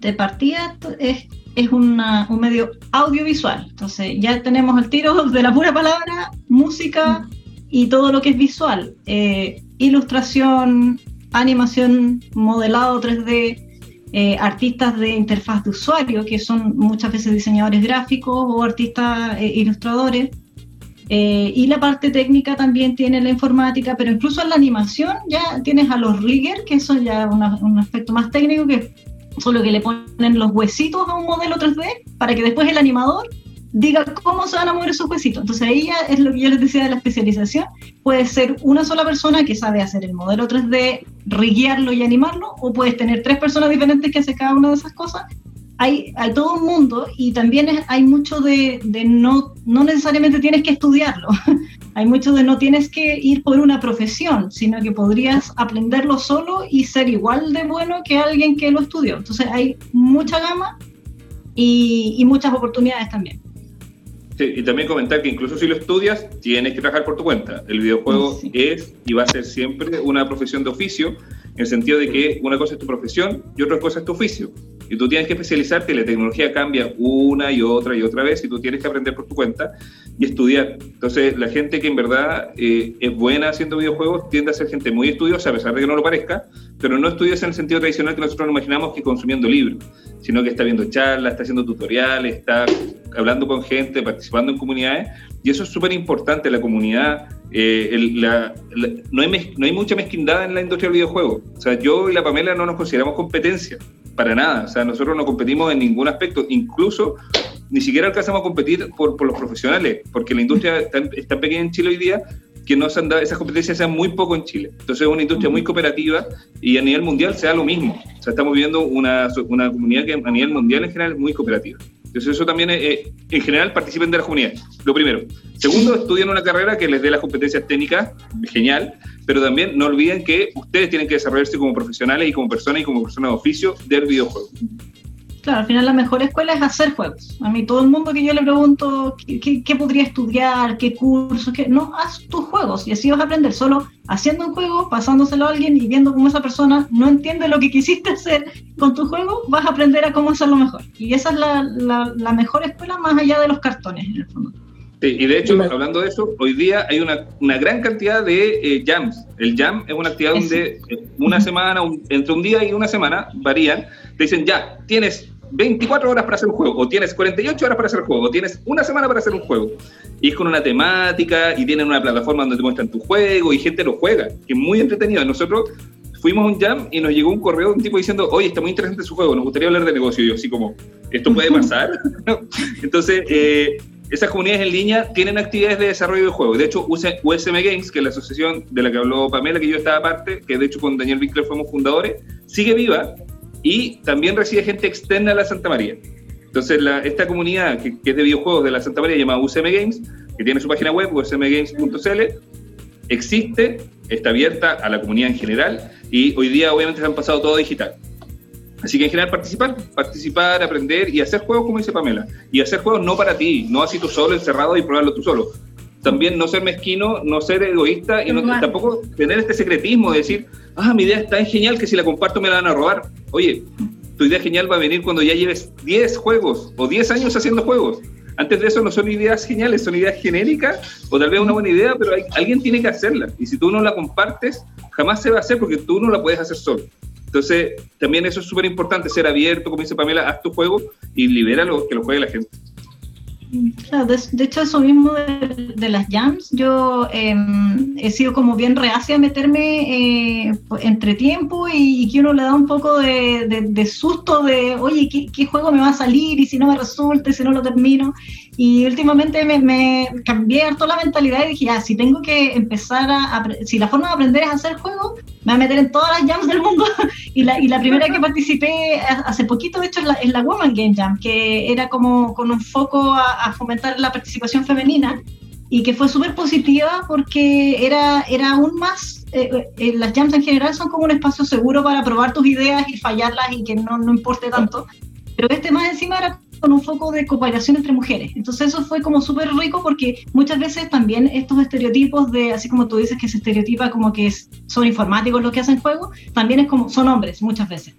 de, partida es, es un medio audiovisual, entonces ya tenemos el tiro de la pura palabra, música y todo lo que es visual, eh, ilustración, animación, modelado 3D, eh, artistas de interfaz de usuario, que son muchas veces diseñadores gráficos o artistas eh, ilustradores. Y la parte técnica también tiene la informática, pero incluso en la animación ya tienes a los riggers, que son ya un aspecto más técnico, que son los que le ponen los huesitos a un modelo 3D para que después el animador diga cómo se van a mover esos huesitos. Entonces ahí ya es lo que yo les decía de la especialización. Puede ser una sola persona que sabe hacer el modelo 3D, riguearlo y animarlo, o puedes tener tres personas diferentes que hacen cada una de esas cosas. Hay, hay todo un mundo y también hay mucho de, de, no, no necesariamente tienes que estudiarlo. (laughs) hay mucho de no tienes que ir por una profesión, sino que podrías aprenderlo solo y ser igual de bueno que alguien que lo estudió. Entonces hay mucha gama y, y muchas oportunidades también. Sí, y también comentar que incluso si lo estudias, tienes que trabajar por tu cuenta. El videojuego es y va a ser siempre una profesión de oficio, en el sentido de que una cosa es tu profesión y otra cosa es tu oficio. Y tú tienes que especializarte, la tecnología cambia una y otra y otra vez y tú tienes que aprender por tu cuenta y estudiar. Entonces, la gente que en verdad eh, es buena haciendo videojuegos tiende a ser gente muy estudiosa, a pesar de que no lo parezca, pero no estudiosa en el sentido tradicional que nosotros nos imaginamos que consumiendo libros, sino que está viendo charlas, está haciendo tutoriales, está hablando con gente, participando en comunidades, y eso es súper importante, la comunidad, eh, no, hay no hay mucha mezquindad en la industria del videojuego. O sea, yo y la Pamela no nos consideramos competencia, para nada. O sea, nosotros no competimos en ningún aspecto, incluso ni siquiera alcanzamos a competir por, por los profesionales, porque la industria está, está pequeña en Chile hoy día que no se han dado, esas competencias sean muy poco en Chile. Entonces es una industria muy cooperativa y a nivel mundial sea lo mismo. O sea, estamos viviendo una, una comunidad que a nivel mundial en general es muy cooperativa. Entonces eso también, es, en general, participen de la comunidad. Lo primero. Segundo, estudien una carrera que les dé las competencias técnicas, genial, pero también no olviden que ustedes tienen que desarrollarse como profesionales y como personas y como personas de oficio del videojuego. Claro, al final la mejor escuela es hacer juegos. A mí todo el mundo que yo le pregunto qué, podría estudiar, qué cursos, qué... no, haz tus juegos y así vas a aprender. Solo haciendo un juego, pasándoselo a alguien y viendo cómo esa persona no entiende lo que (laughs) quisiste hacer con tu juego, vas a aprender a cómo hacerlo mejor. Y esa es la, mejor escuela más allá de los cartones, en el fondo. Sí, y de hecho, hablando de eso, hoy día hay una, gran cantidad de eh, jams. El jam es una actividad donde eh, una semana, entre un día y una semana, varían, te dicen, ya, tienes 24 horas para hacer un juego, o tienes 48 horas para hacer un juego, o tienes una semana para hacer un juego. Y es con una temática, y tienen una plataforma donde te muestran tu juego, y gente lo juega, que es muy entretenido. Nosotros fuimos a un jam y nos llegó un correo de un tipo diciendo, oye, está muy interesante su juego, nos gustaría hablar de negocio. Y yo así como, ¿esto puede pasar? (laughs) Entonces, eh, esas comunidades en línea tienen actividades de desarrollo de juegos. De hecho, USM Games, que es la asociación de la que habló Pamela, que yo estaba parte, que de hecho con Daniel Winkler fuimos fundadores, sigue viva y también recibe gente externa a la Santa María. Entonces, esta comunidad que, es de videojuegos de la Santa María, llamada UCM Games, que tiene su página web, usmgames.cl, existe, está abierta a la comunidad en general y hoy día obviamente se han pasado todo digital. Así que en general participar, participar, aprender y hacer juegos como dice Pamela. Y hacer juegos no para ti, no así tú solo, encerrado y probarlo tú solo. También no ser mezquino, no ser egoísta y no, tampoco tener este secretismo de decir, ah, mi idea es tan genial que si la comparto me la van a robar. Oye, tu idea genial va a venir cuando ya lleves 10 juegos o 10 años haciendo juegos. Antes de eso no son ideas geniales, son ideas genéricas o tal vez una buena idea, pero alguien tiene que hacerla. Y si tú no la compartes, jamás se va a hacer porque tú no la puedes hacer solo. Entonces, también eso es súper importante, ser abierto, como dice Pamela, haz tu juego y libéralo, que lo juegue la gente. De, hecho eso mismo de, las jams, yo em, he sido como bien reacia a meterme eh, entre tiempo y, que uno le da un poco de, susto de, oye, ¿qué, juego me va a salir? Y si no me resulta, y si no lo termino. Y últimamente me, cambié harto la mentalidad y dije, ya, si tengo que empezar a, si la forma de aprender es hacer juego, me voy a meter en todas las jams del mundo. (laughs) y, la, y la primera que participé hace poquito, de hecho, es la, es la Woman Game Jam, que era como con un foco a, fomentar la participación femenina y que fue súper positiva porque era, era aún más, eh, eh, las jams en general son como un espacio seguro para probar tus ideas y fallarlas y que no, no importe tanto. Pero este más encima era con un foco de cooperación entre mujeres. Entonces eso fue como súper rico porque muchas veces también estos estereotipos de, así como tú dices que se estereotipa como que son informáticos los que hacen juego, también es como, son hombres muchas veces.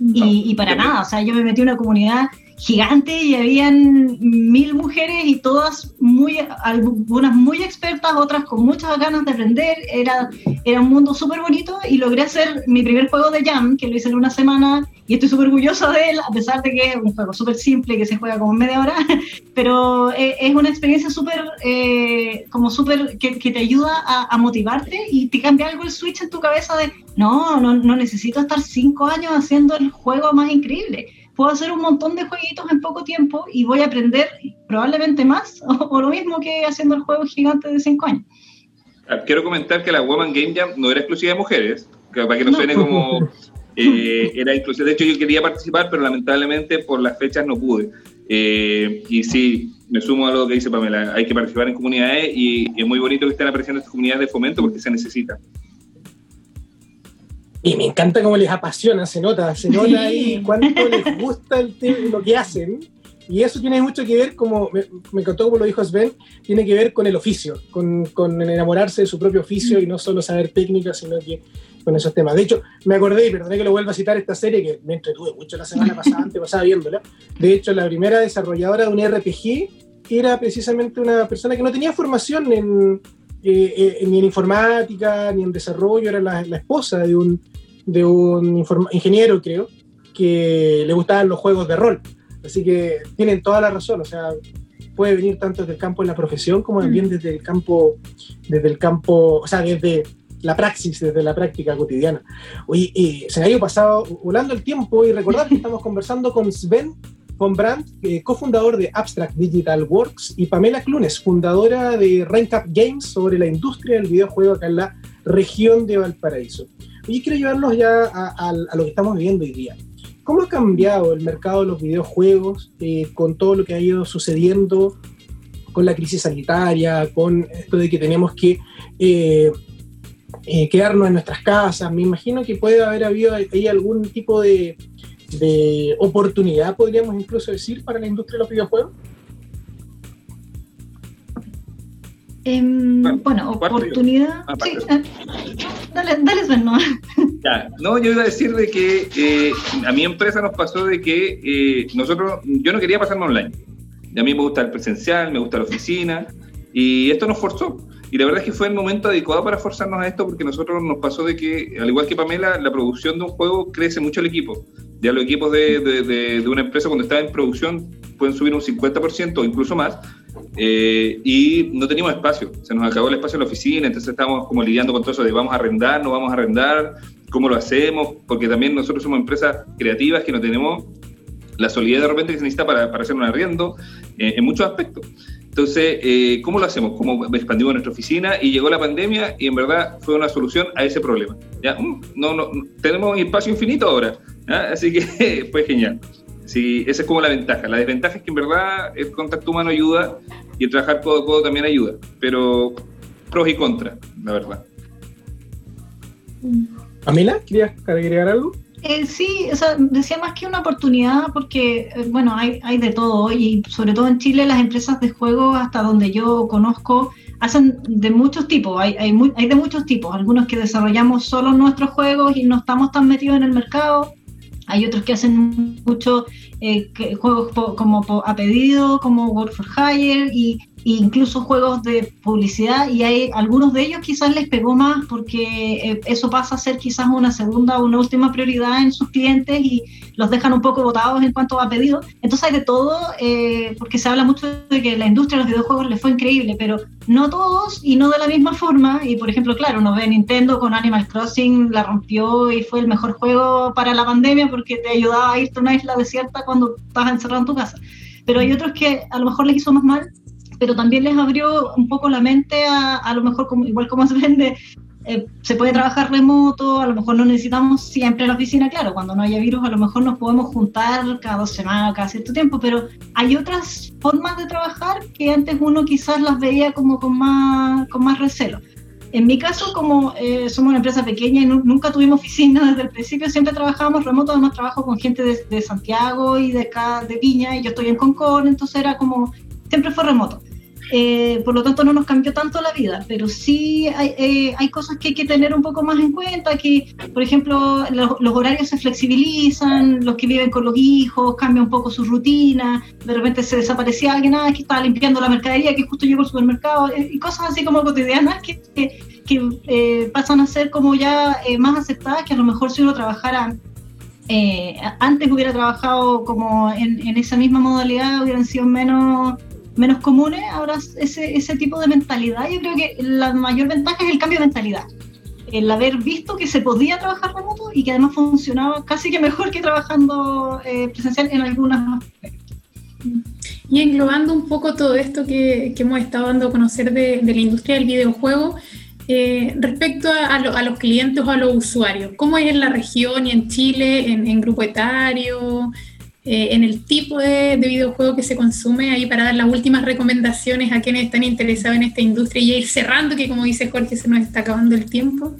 Y, y, para nada, o sea, yo me metí en una comunidad gigante y habían mil mujeres y todas muy, algunas muy expertas, otras con muchas ganas de aprender. Era, era un mundo súper bonito y logré hacer mi primer juego de Jam, que lo hice en una semana y estoy súper orgullosa de él, a pesar de que es un juego súper simple que se juega como media hora, (laughs) pero eh, es una experiencia súper, eh, como súper, que, que, te ayuda a, a, motivarte y te cambia algo el switch en tu cabeza de, no, no, no necesito estar cinco años haciendo el juego más increíble puedo hacer un montón de jueguitos en poco tiempo y voy a aprender probablemente más (laughs) o, lo mismo que haciendo el juego gigante de 5 años. Ah, quiero comentar que la Woman Game Jam no era exclusiva de mujeres, para que no, suene como... (laughs) Eh, era inclusiva. De hecho, yo quería participar, pero lamentablemente por las fechas no pude. Eh, y sí, me sumo a lo que dice Pamela, hay que participar en comunidades y, y es muy bonito que estén apareciendo estas comunidades de fomento porque se necesita. Y me encanta cómo les apasiona, se nota, se nota ahí cuánto les gusta el lo que hacen. Y eso tiene mucho que ver, como me, encantó como lo dijo Sven, tiene que ver con el oficio, con, con, enamorarse de su propio oficio y no solo saber técnicas, sino que con esos temas. De hecho, me acordé, y perdoné que lo vuelva a citar, esta serie que me entretuve mucho la semana pasada, antes pasaba viéndola. De hecho, la primera desarrolladora de un RPG era precisamente una persona que no tenía formación en, eh, eh, ni en informática, ni en desarrollo, era la, la esposa de un, de un ingeniero, creo, que le gustaban los juegos de rol. Así que tienen toda la razón, o sea, puede venir tanto desde el campo de la profesión como también desde el campo, desde el campo, o sea, desde la praxis, desde la práctica cotidiana. Oye, se me ha ido pasado volando el tiempo y recordar que (laughs) estamos conversando con Sven von Brandt, eh, cofundador de Abstract Digital Works, y Pamela Clunes, fundadora de Rank Games sobre la industria del videojuego acá en la región de Valparaíso. Y quiero llevarnos ya a, lo que estamos viviendo hoy día. ¿Cómo ha cambiado el mercado de los videojuegos eh, con todo lo que ha ido sucediendo con la crisis sanitaria, con esto de que tenemos que eh, eh, quedarnos en nuestras casas? Me imagino que puede haber habido ahí algún tipo de, de oportunidad, podríamos incluso decir, para la industria de los videojuegos. Em, bueno, oportunidad. Ah, sí, eh, dale, dale, Sven, no. Ya, no, yo iba a decir de que eh, a mi empresa nos pasó de que eh, nosotros, yo no quería pasarme online. A mí me gusta el presencial, me gusta la oficina, y esto nos forzó. Y la verdad es que fue el momento adecuado para forzarnos a esto, porque nosotros nos pasó de que, al igual que Pamela, la producción de un juego crece mucho el equipo. Ya los equipos de, de, de, una empresa cuando está en producción pueden subir un 50% o incluso más, eh, y no teníamos espacio, se nos acabó el espacio en la oficina, entonces estábamos como lidiando con todo eso de vamos a arrendar, no vamos a arrendar, cómo lo hacemos, porque también nosotros somos empresas creativas que no tenemos la solidez de repente que se necesita para, para hacer un arriendo eh, en muchos aspectos. Entonces, eh, ¿cómo lo hacemos? ¿Cómo expandimos nuestra oficina? Y llegó la pandemia y en verdad fue una solución a ese problema. ¿ya? Mm, no, no, tenemos espacio infinito ahora, así que fue (laughs) genial. Sí, esa es como la ventaja. La desventaja es que en verdad el contacto humano ayuda y el trabajar codo a codo también ayuda, pero pros y contras, la verdad. Pamela, ¿querías agregar algo? Eh, sí, o sea, decía más que una oportunidad porque, eh, bueno, hay, hay de todo y sobre todo en Chile las empresas de juego, hasta donde yo conozco, hacen de muchos tipos, hay, hay, hay de muchos tipos, algunos que desarrollamos solo nuestros juegos y no estamos tan metidos en el mercado, hay otros que hacen mucho eh, juegos como a pedido, como Work for Hire, y, incluso juegos de publicidad y hay algunos de ellos quizás les pegó más porque eh, eso pasa a ser quizás una segunda o una última prioridad en sus clientes y los dejan un poco botados en cuanto a pedidos. Entonces hay de todo, eh, porque se habla mucho de que la industria de los videojuegos les fue increíble, pero no todos y no de la misma forma. Y por ejemplo, claro, uno ve Nintendo con Animal Crossing, la rompió y fue el mejor juego para la pandemia porque te ayudaba a irte a una isla desierta cuando estabas encerrado en tu casa. Pero hay otros que a lo mejor les hizo más mal pero también les abrió un poco la mente a, a lo mejor, como, igual como se vende, eh, se puede trabajar remoto, a lo mejor no necesitamos siempre la oficina, claro, cuando no haya virus a lo mejor nos podemos juntar cada dos semanas, cada cierto tiempo, pero hay otras formas de trabajar que antes uno quizás las veía como con más, con más recelo. En mi caso, como eh, somos una empresa pequeña y nunca tuvimos oficina (laughs) desde el principio, siempre trabajábamos remoto, además trabajo con gente de, de Santiago y de acá de Viña, y yo estoy en Concón, entonces era como, siempre fue remoto. Eh, por lo tanto no nos cambió tanto la vida, pero sí hay, eh, hay, cosas que hay que tener un poco más en cuenta, que por ejemplo los, horarios se flexibilizan, los que viven con los hijos cambian un poco su rutina, de repente se desaparecía alguien ah, que estaba limpiando la mercadería, que justo llegó al supermercado, eh, y cosas así como cotidianas que, que, pasan a ser como ya más aceptadas, que a lo mejor si uno trabajara antes hubiera trabajado como en, en esa misma modalidad, hubieran sido menos menos comunes, ahora ese, ese tipo de mentalidad, yo creo que la mayor ventaja es el cambio de mentalidad. El haber visto que se podía trabajar remoto y que además funcionaba casi que mejor que trabajando eh, presencial en algunas Y englobando un poco todo esto que, que hemos estado dando a conocer de, la industria del videojuego, eh, respecto a, a, los clientes o a los usuarios, ¿cómo es en la región y en Chile, en, en grupo etario? Eh, en el tipo de, videojuego que se consume, ahí para dar las últimas recomendaciones a quienes están interesados en esta industria y ir cerrando, que como dice Jorge, se nos está acabando el tiempo.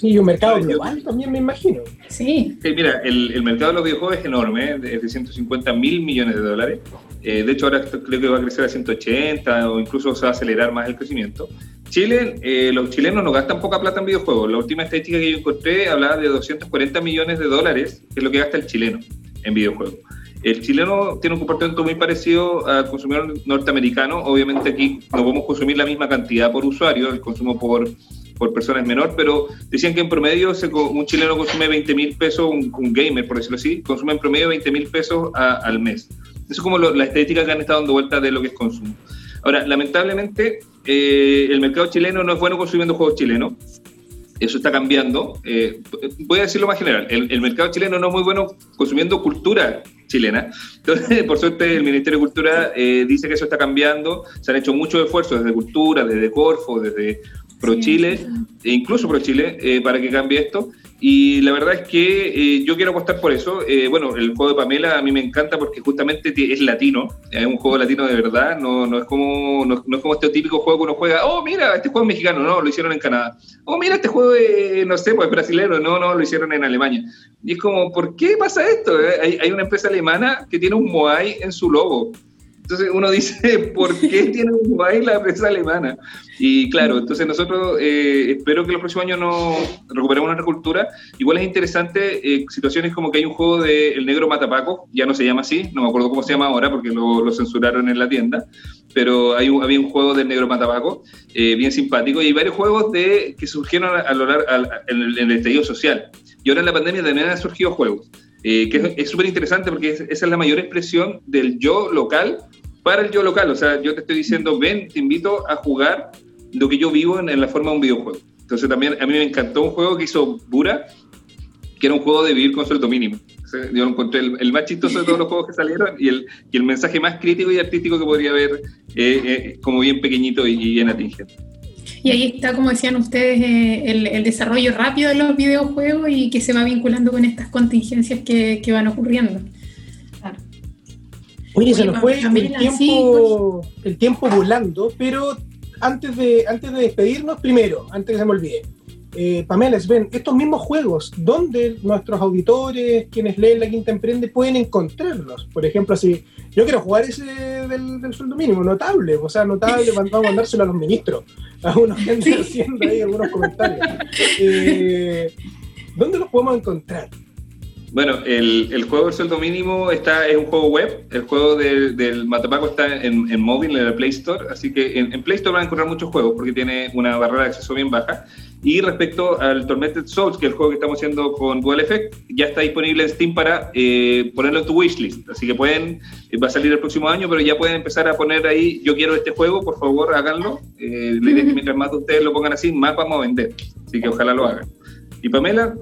Y un mercado global también, me imagino. Sí. mira, el, mercado de los videojuegos es enorme, es de 150 mil millones de dólares. Eh, de hecho, ahora creo que va a crecer a 180 o incluso se va a acelerar más el crecimiento. Chile, eh, los chilenos no gastan poca plata en videojuegos. La última estadística que yo encontré hablaba de 240 millones de dólares, que es lo que gasta el chileno en videojuegos. El chileno tiene un comportamiento muy parecido al consumidor norteamericano. Obviamente aquí no podemos consumir la misma cantidad por usuario, el consumo por, por persona es menor, pero decían que en promedio un chileno consume 20 mil pesos, un, gamer por decirlo así, consume en promedio 20 mil pesos al mes. Eso es como la estética que han estado dando vuelta de lo que es consumo. Ahora, lamentablemente, eh, el mercado chileno no es bueno consumiendo juegos chilenos eso está cambiando. Eh, voy a decirlo más general, el, mercado chileno no es muy bueno consumiendo cultura chilena. (laughs) Entonces, por suerte, el Ministerio de Cultura eh, dice que eso está cambiando. Se han hecho muchos esfuerzos desde Cultura, desde Corfo, desde Pro Chile, e incluso Pro Chile, eh, para que cambie esto. Y la verdad es que eh, yo quiero apostar por eso. Eh, bueno, el juego de Pamela a mí me encanta porque justamente es latino, es un juego latino de verdad, no, no, es, como, no, es como este típico juego que uno juega, oh, mira, este juego es mexicano, no, lo hicieron en Canadá. Oh, mira, este juego, no sé, pues es brasileño, no, no, lo hicieron en Alemania. Y es como, ¿por qué pasa esto? Hay, hay una empresa alemana que tiene un Moai en su logo. Entonces uno dice, (laughs) ¿por qué (laughs) tiene un Moai la empresa alemana? Y claro, entonces nosotros eh, espero que los próximos años nos recuperemos nuestra cultura. Igual es interesante eh, situaciones como que hay un juego de El Negro Matapaco, ya no se llama así, no me acuerdo cómo se llama ahora porque lo, censuraron en la tienda, pero hay había un juego del Negro Matapaco eh, bien simpático y hay varios juegos de, que surgieron a, lo largo en, el, en el estallido social. Y ahora en la pandemia también han surgido juegos. Que es súper interesante porque esa es la mayor expresión del yo local para el yo local. O sea, yo te estoy diciendo, ven, te invito a jugar lo que yo vivo en, la forma de un videojuego. Entonces también a mí me encantó un juego que hizo Bura, que era un juego de vivir con sueldo mínimo. yo lo encontré el, más chistoso de todos los (laughs) juegos que salieron y el, y el mensaje más crítico y artístico que podría haber eh, eh, como bien pequeñito y, bien atingente. Y ahí está, como decían ustedes, eh, el, el, desarrollo rápido de los videojuegos y que se va vinculando con estas contingencias que, que van ocurriendo. Oye, se nos fue el tiempo, el tiempo volando, pero antes de, antes de despedirnos, primero, antes que se me olvide, eh, Pamela, ven, estos mismos juegos, ¿dónde nuestros auditores, quienes leen La Quinta Emprende, pueden encontrarlos? Por ejemplo, si yo quiero jugar ese del, sueldo mínimo, notable, o sea, notable, vamos a mandárselo a los ministros, a unos que haciendo ahí algunos comentarios. Eh, ¿Dónde los podemos encontrar? Bueno, el, el, juego del sueldo mínimo está, es un juego web. El juego del, del Matapaco está en, en, móvil, en el Play Store. Así que en, en, Play Store van a encontrar muchos juegos porque tiene una barrera de acceso bien baja. Y respecto al Tormented Souls, que es el juego que estamos haciendo con Dual Effect, ya está disponible en Steam para eh, ponerlo en tu wishlist. Así que pueden, eh, va a salir el próximo año, pero ya pueden empezar a poner ahí, yo quiero este juego, por favor háganlo. Eh, la mientras más de ustedes lo pongan así, más vamos a vender. Así que ojalá lo hagan. ¿Y Pamela?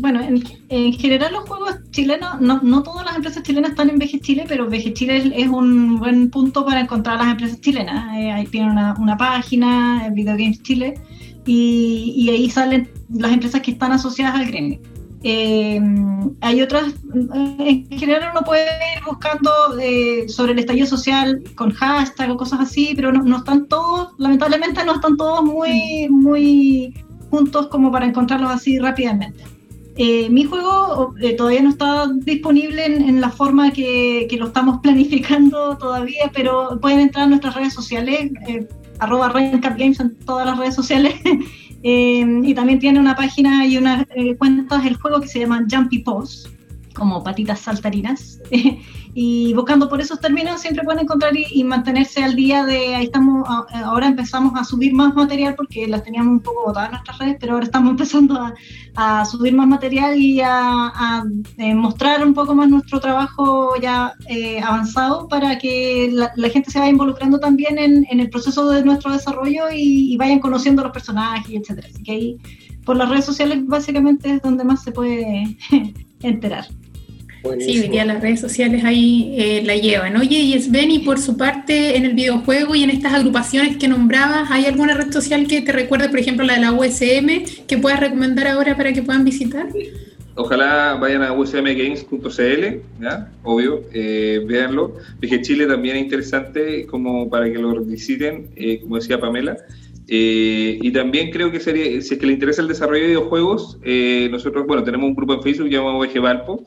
Bueno, en, en, general los juegos chilenos, no, no, todas las empresas chilenas están en VG Chile, pero VG Chile es, un buen punto para encontrar las empresas chilenas. Eh, ahí tienen una, una página, Video Games Chile, y, y, ahí salen las empresas que están asociadas al gremio. Eh, hay otras, en general uno puede ir buscando eh, sobre el estallido social con hashtag o cosas así, pero no, no están todos, lamentablemente no están todos muy, muy juntos como para encontrarlos así rápidamente. Eh, mi juego eh, todavía no está disponible en, en la forma que, lo estamos (laughs) planificando todavía, pero pueden entrar a nuestras redes sociales, eh, arroba Games en todas las redes sociales. (laughs) y también tiene una página y unas cuentas del juego que se llama Jumpy Pose, como patitas saltarinas. (laughs) y buscando por esos términos siempre pueden encontrar y, y, mantenerse al día de ahí estamos ahora empezamos a subir más material porque las teníamos un poco botadas en nuestras redes pero ahora estamos (laughs) empezando a, a subir más material y a, a eh, mostrar un poco más nuestro trabajo ya eh, avanzado para que la, la, gente se vaya involucrando también en, en el proceso de nuestro desarrollo y, y, vayan conociendo los personajes etcétera así que ahí por las redes sociales básicamente es donde más se puede (laughs) enterar Buenísimo. Sí, hoy día las redes sociales ahí eh, la llevan. Oye, y Sven, y por su parte, en el videojuego y en estas agrupaciones que nombrabas, ¿hay alguna red social que te recuerde, por ejemplo, la de la USM, que puedas recomendar ahora para que puedan visitar? Ojalá vayan a usmgames.cl, obvio, eh, véanlo. Dije Chile también es interesante como para que lo visiten, eh, como decía Pamela. Eh, y también creo que sería, si es que le interesa el desarrollo de videojuegos, eh, nosotros, bueno, tenemos un grupo en Facebook llamado VG Valpo,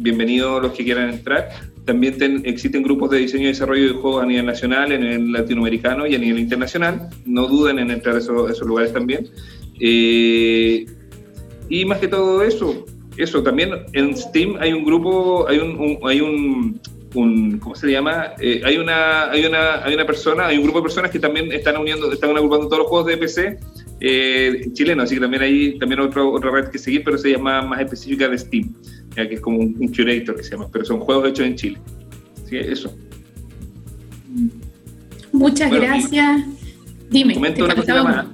bienvenidos los que quieran entrar. También ten, existen grupos de diseño y desarrollo de juegos a nivel nacional, en el latinoamericano y a nivel internacional. No duden en entrar a esos, lugares también. Eh, y más que todo eso, eso también en Steam hay un grupo, hay un, hay un, ¿cómo se llama? Eh, hay una hay una hay una persona, hay un grupo de personas que también están uniendo, están agrupando todos los juegos de PC eh, chilenos, así que también hay también otra otra red que seguir, pero se llama más específica de Steam ya que es como un, un, curator que se llama, pero son juegos hechos en Chile. Que eso. Muchas bueno, gracias. Dime. Comento una cosa más.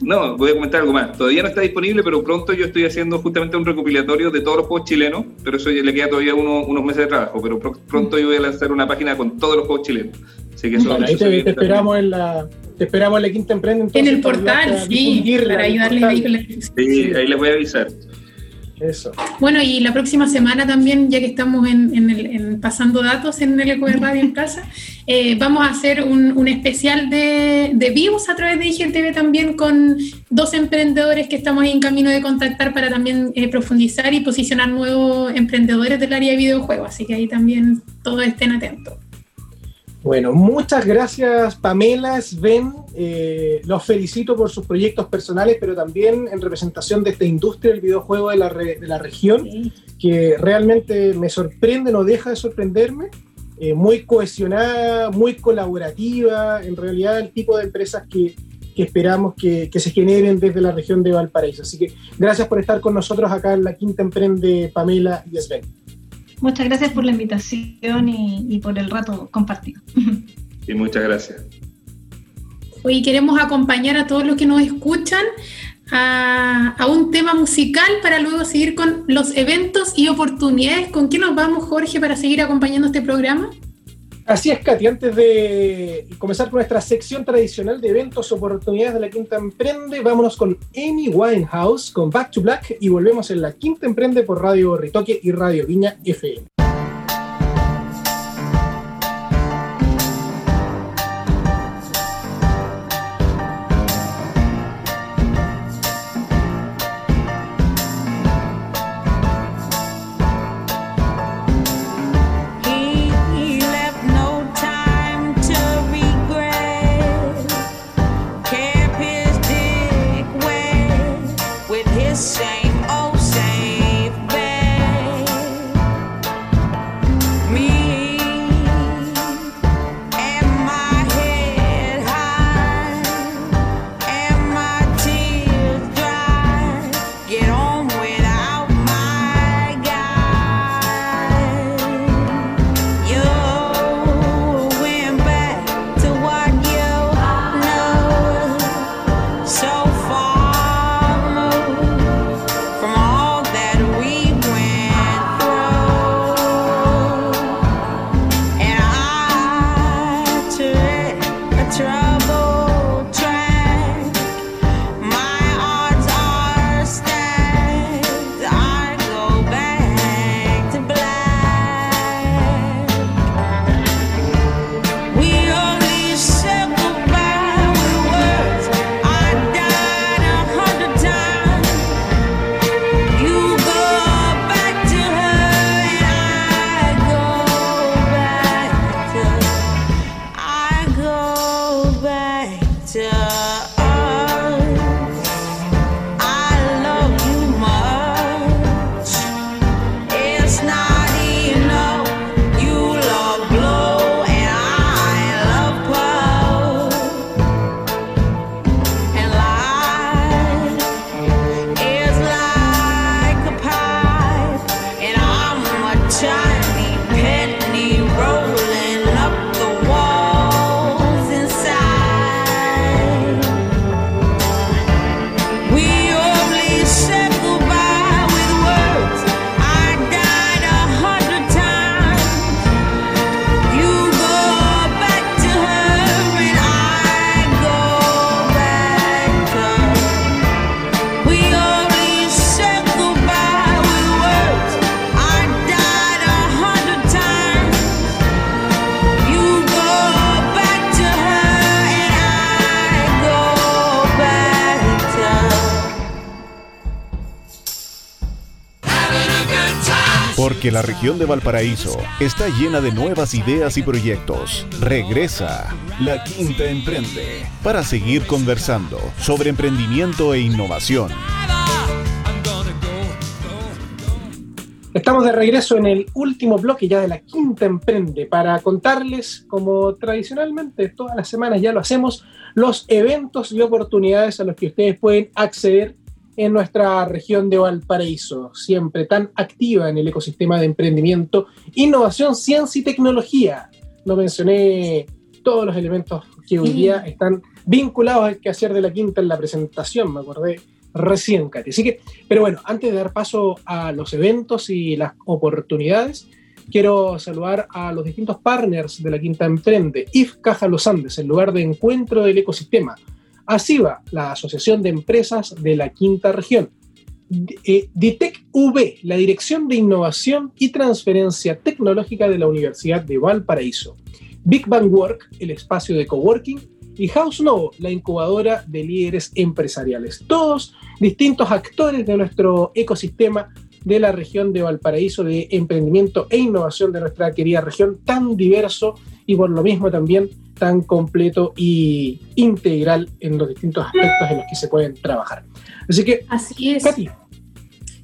No, voy a comentar algo más. Todavía no está disponible, pero pronto yo estoy haciendo justamente un recopilatorio de todos los juegos chilenos, pero eso le queda todavía uno, unos meses de trabajo, pero pr pronto yo voy a lanzar una página con todos los juegos chilenos. Así que eso, bueno, ahí te, te esperamos en la te esperamos en la quinta emprende. Entonces, en el portal, sí, para ayudarles ahí con la Sí, ahí les voy a avisar. Eso. Bueno, y la próxima semana también, ya que estamos en, en, el, en pasando datos en el Eco de Radio en casa, (laughs) eh, vamos a hacer un, un especial de, de, vivos a través de IGTV también con dos emprendedores que estamos en camino de contactar para también eh, profundizar y posicionar nuevos emprendedores del área de videojuegos. Así que ahí también todos estén atentos. Bueno, muchas gracias Pamela, Sven. Eh, los felicito por sus proyectos personales, pero también en representación de esta industria del videojuego de la, re, de la región, sí. que realmente me sorprende, no deja de sorprenderme. Eh, muy cohesionada, muy colaborativa, en realidad el tipo de empresas que, que esperamos que, que, se generen desde la región de Valparaíso. Así que gracias por estar con nosotros acá en la Quinta Emprende, Pamela y Sven. Muchas gracias por la invitación y, y por el rato compartido. (laughs) Y muchas gracias. Hoy queremos acompañar a todos los que nos escuchan a, a, un tema musical para luego seguir con los eventos y oportunidades. ¿Con qué nos vamos, Jorge, para seguir acompañando este programa? Así es, Katy. Antes de comenzar con nuestra sección tradicional de eventos, oportunidades de la Quinta Emprende, vámonos con Amy Winehouse con Back to Black y volvemos en la Quinta Emprende por Radio Ritoque y Radio Viña FM. La región de Valparaíso está llena de nuevas ideas y proyectos. Regresa La Quinta Emprende para seguir conversando sobre emprendimiento e innovación. Estamos de regreso en el último bloque ya de la Quinta Emprende para contarles, como tradicionalmente todas las semanas ya lo hacemos, los eventos y oportunidades a los que ustedes pueden acceder en nuestra región de Valparaíso, siempre tan activa en el ecosistema de emprendimiento, innovación, ciencia y tecnología. No mencioné todos los elementos que hoy día están vinculados al quehacer de la quinta en la presentación, me acordé recién, Katy. Así que, pero bueno, antes de dar paso a los eventos y las oportunidades, quiero saludar a los distintos partners de la Quinta Emprende, IF Caja Los Andes, el lugar de encuentro del ecosistema, ASIVA, la Asociación de Empresas de la Quinta Región, eh, DITEC V, la Dirección de Innovación y Transferencia Tecnológica de la Universidad de Valparaíso, Big Bang Work, el espacio de coworking, y House Novo, la incubadora de líderes empresariales. Todos distintos actores de nuestro ecosistema de la región de Valparaíso de emprendimiento e innovación de nuestra querida región, tan diverso y por lo mismo también tan completo y integral en los distintos aspectos en los que se pueden trabajar. Así que, Así es.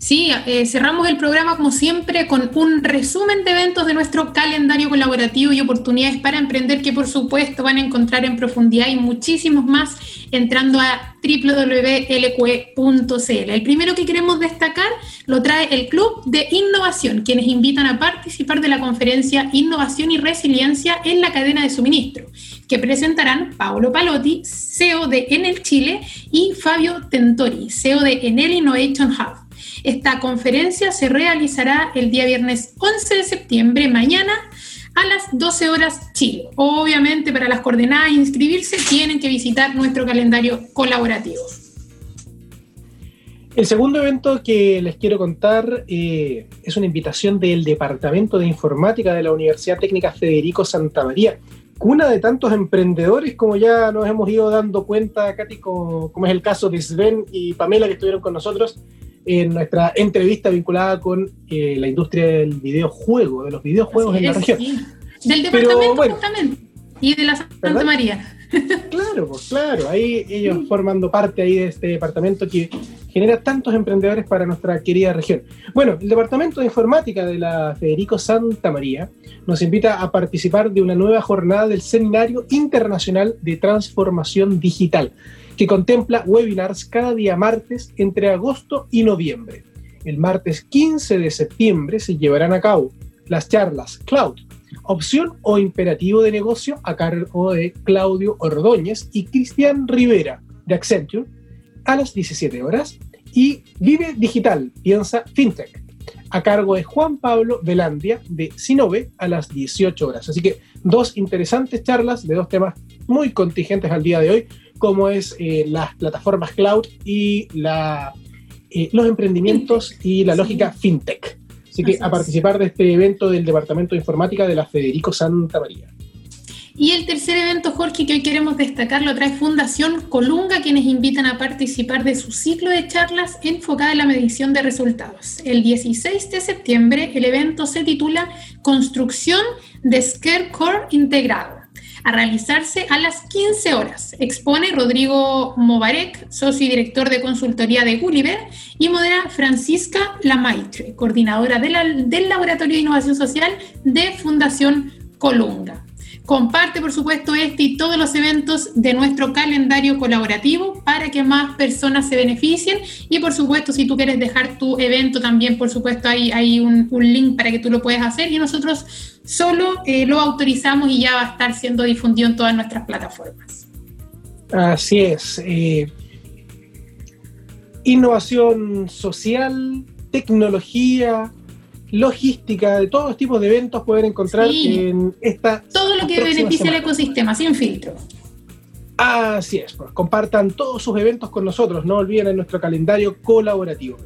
Sí, eh, cerramos el programa como siempre con un resumen de eventos de nuestro calendario colaborativo y oportunidades para emprender que por supuesto van a encontrar en profundidad y muchísimos más entrando a www.lqe.cl. El primero que queremos destacar lo trae el Club de Innovación, quienes invitan a participar de la conferencia Innovación y Resiliencia en la cadena de suministro, que presentarán Paolo Palotti, CEO de Enel Chile, y Fabio Tentori, CEO de Enel Innovation Hub. Esta conferencia se realizará el día viernes 11 de septiembre, mañana, a las 12 horas Chile. Obviamente, para las coordenadas e inscribirse, tienen que visitar nuestro calendario colaborativo. El segundo evento que les quiero contar eh, es una invitación del Departamento de Informática de la Universidad Técnica Federico Santa María, cuna de tantos emprendedores, como ya nos hemos ido dando cuenta, Katy, como, como es el caso de Sven y Pamela que estuvieron con nosotros en nuestra entrevista vinculada con eh, la industria del videojuego, de los videojuegos en la región. (laughs) Del departamento justamente, y de la Santa María. (laughs) Claro, pues claro, ahí ellos formando parte ahí de este departamento que genera tantos emprendedores para nuestra querida región. Bueno, el Departamento de Informática de la Federico Santa María nos invita a participar de una nueva jornada del Seminario Internacional de Transformación Digital que contempla webinars cada día martes entre agosto y noviembre. El martes 15 de septiembre se llevarán a cabo las charlas Cloud, opción o imperativo de negocio a cargo de Claudio Ordóñez y Cristian Rivera de Accenture a las 17 horas y Vive Digital, piensa FinTech, a cargo de Juan Pablo Velandia de Sinove a las 18 horas. Así que dos interesantes charlas de dos temas muy contingentes al día de hoy, como es eh, las plataformas cloud y la, eh, los emprendimientos y la lógica fintech. Así que a participar de este evento del Departamento de Informática de la Federico Santa María. Y el tercer evento, Jorge, que hoy queremos destacar, lo trae Fundación Colunga, quienes invitan a participar de su ciclo de charlas enfocada en la medición de resultados. El 16 de septiembre, el evento se titula Construcción de Core Integrado a realizarse a las 15 horas. Expone Rodrigo Mobarek, socio y director de consultoría de Gulliver, y modera Francisca Lamaitre, coordinadora del Laboratorio de Innovación Social de Fundación Colunga. Comparte, por supuesto, este y todos los eventos de nuestro calendario colaborativo para que más personas se beneficien. Y, por supuesto, si tú quieres dejar tu evento también, por supuesto, hay, hay un, link para que tú lo puedas hacer y nosotros solo eh, lo autorizamos y ya va a estar siendo difundido en todas nuestras plataformas. Así es. Eh, innovación social, tecnología, logística, de todos los tipos de eventos pueden encontrar en esta. Todo lo que beneficia al ecosistema, sin filtro. Así es, pues, compartan todos sus eventos con nosotros, no olviden en nuestro calendario colaborativo.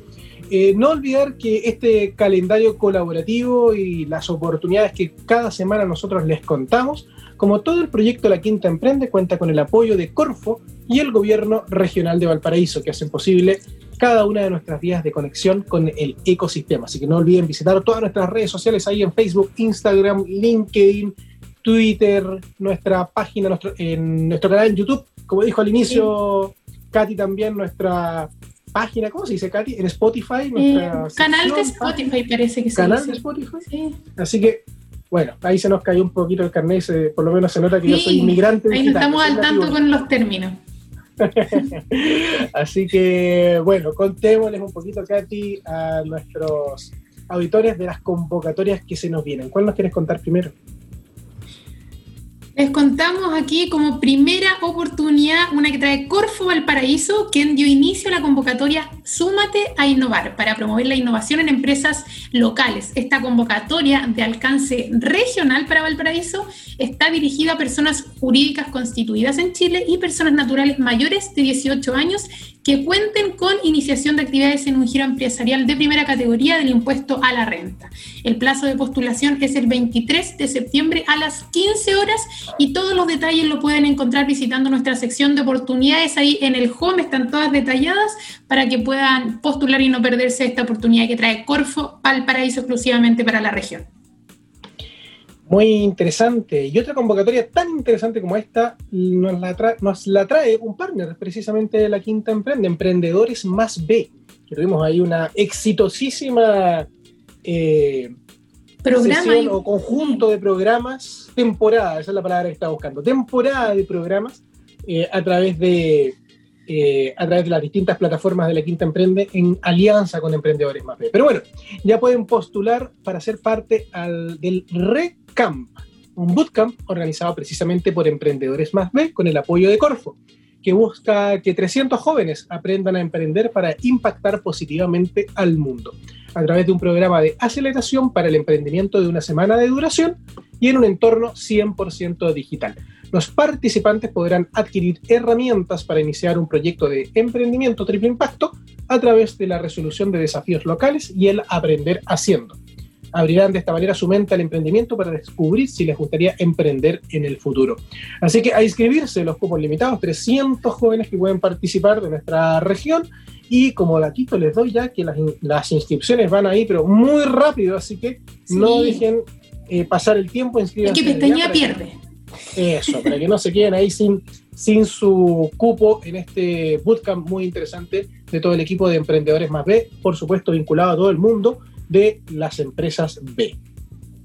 Eh, no olvidar que este calendario colaborativo y las oportunidades que cada semana nosotros les contamos, como todo el proyecto La Quinta Emprende, cuenta con el apoyo de Corfo y el gobierno regional de Valparaíso, que hacen posible cada una de nuestras vías de conexión con el ecosistema. Así que no olviden visitar todas nuestras redes sociales ahí en Facebook, Instagram, LinkedIn, Twitter, nuestra página, nuestro, en nuestro canal en YouTube. Como dijo al inicio Katy también, nuestra página, ¿cómo se dice, Katy? En Spotify. Nuestra canal de Spotify parece que se Canal de Spotify. Sí. Así que, bueno, ahí se nos cayó un poquito el carnet, por lo menos se nota que yo soy inmigrante. Ahí no estamos al tanto con los términos. (laughs) Así que, bueno, contémosles un poquito, Katy, a nuestros auditores de las convocatorias que se nos vienen. ¿Cuál nos quieres contar primero? Les contamos aquí como primera oportunidad una que trae Corfo Valparaíso, quien dio inicio a la convocatoria Súmate a Innovar para promover la innovación en empresas locales. Esta convocatoria de alcance regional para Valparaíso está dirigida a personas jurídicas constituidas en Chile y personas naturales mayores de 18 años que cuenten con iniciación de actividades en un giro empresarial de primera categoría del impuesto a la renta. El plazo de postulación es el 23 de septiembre a las 15 horas y todos los detalles lo pueden encontrar visitando nuestra sección de oportunidades. Ahí en el home están todas detalladas para que puedan postular y no perderse esta oportunidad que trae Corfo al paraíso exclusivamente para la región. Muy interesante. Y otra convocatoria tan interesante como esta nos la, trae, un partner precisamente de la Quinta Emprende, Emprendedores Más B. Que tuvimos ahí una exitosísima eh, Programa o conjunto de programas, temporada, esa es la palabra que estaba buscando, temporada de programas eh, a través de eh, a través de las distintas plataformas de la Quinta Emprende en alianza con Emprendedores Más B. Pero bueno, ya pueden postular para ser parte del RE Camp, un bootcamp organizado precisamente por Emprendedores Más B con el apoyo de Corfo, que busca que 300 jóvenes aprendan a emprender para impactar positivamente al mundo, a través de un programa de aceleración para el emprendimiento de una semana de duración y en un entorno 100% digital. Los participantes podrán adquirir herramientas para iniciar un proyecto de emprendimiento triple impacto a través de la resolución de desafíos locales y el aprender haciendo abrirán de esta manera su mente al emprendimiento para descubrir si les gustaría emprender en el futuro. Así que a inscribirse, los cupos limitados, 300 jóvenes que pueden participar de nuestra región. Y como datito les doy ya que las, inscripciones van ahí, pero muy rápido, así que no dejen eh, pasar el tiempo. Es que pestaña pierde. eso, para que no se queden ahí sin, sin su cupo en este bootcamp muy interesante de todo el equipo de Emprendedores Más B, por supuesto vinculado a todo el mundo, de las empresas B.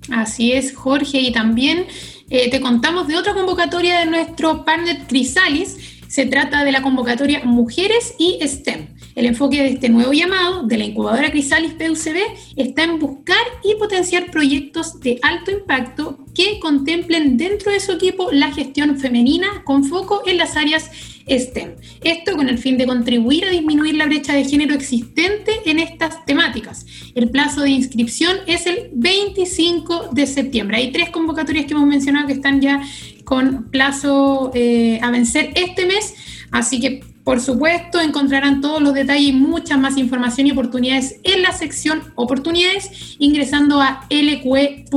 Así es, Jorge, y también eh, te contamos de otra convocatoria de nuestro partner Crisalis. Se trata de la convocatoria Mujeres y STEM. El enfoque de este nuevo llamado de la incubadora Crisalis PUCB está en buscar y potenciar proyectos de alto impacto que contemplen dentro de su equipo la gestión femenina con foco en las áreas STEM. Esto con el fin de contribuir a disminuir la brecha de género existente en estas temáticas. El plazo de inscripción es el 25 de septiembre. Hay tres convocatorias que hemos mencionado que están ya con plazo eh, a vencer este mes, así que por supuesto, encontrarán todos los detalles y mucha más información y oportunidades en la sección Oportunidades ingresando a lq.cl.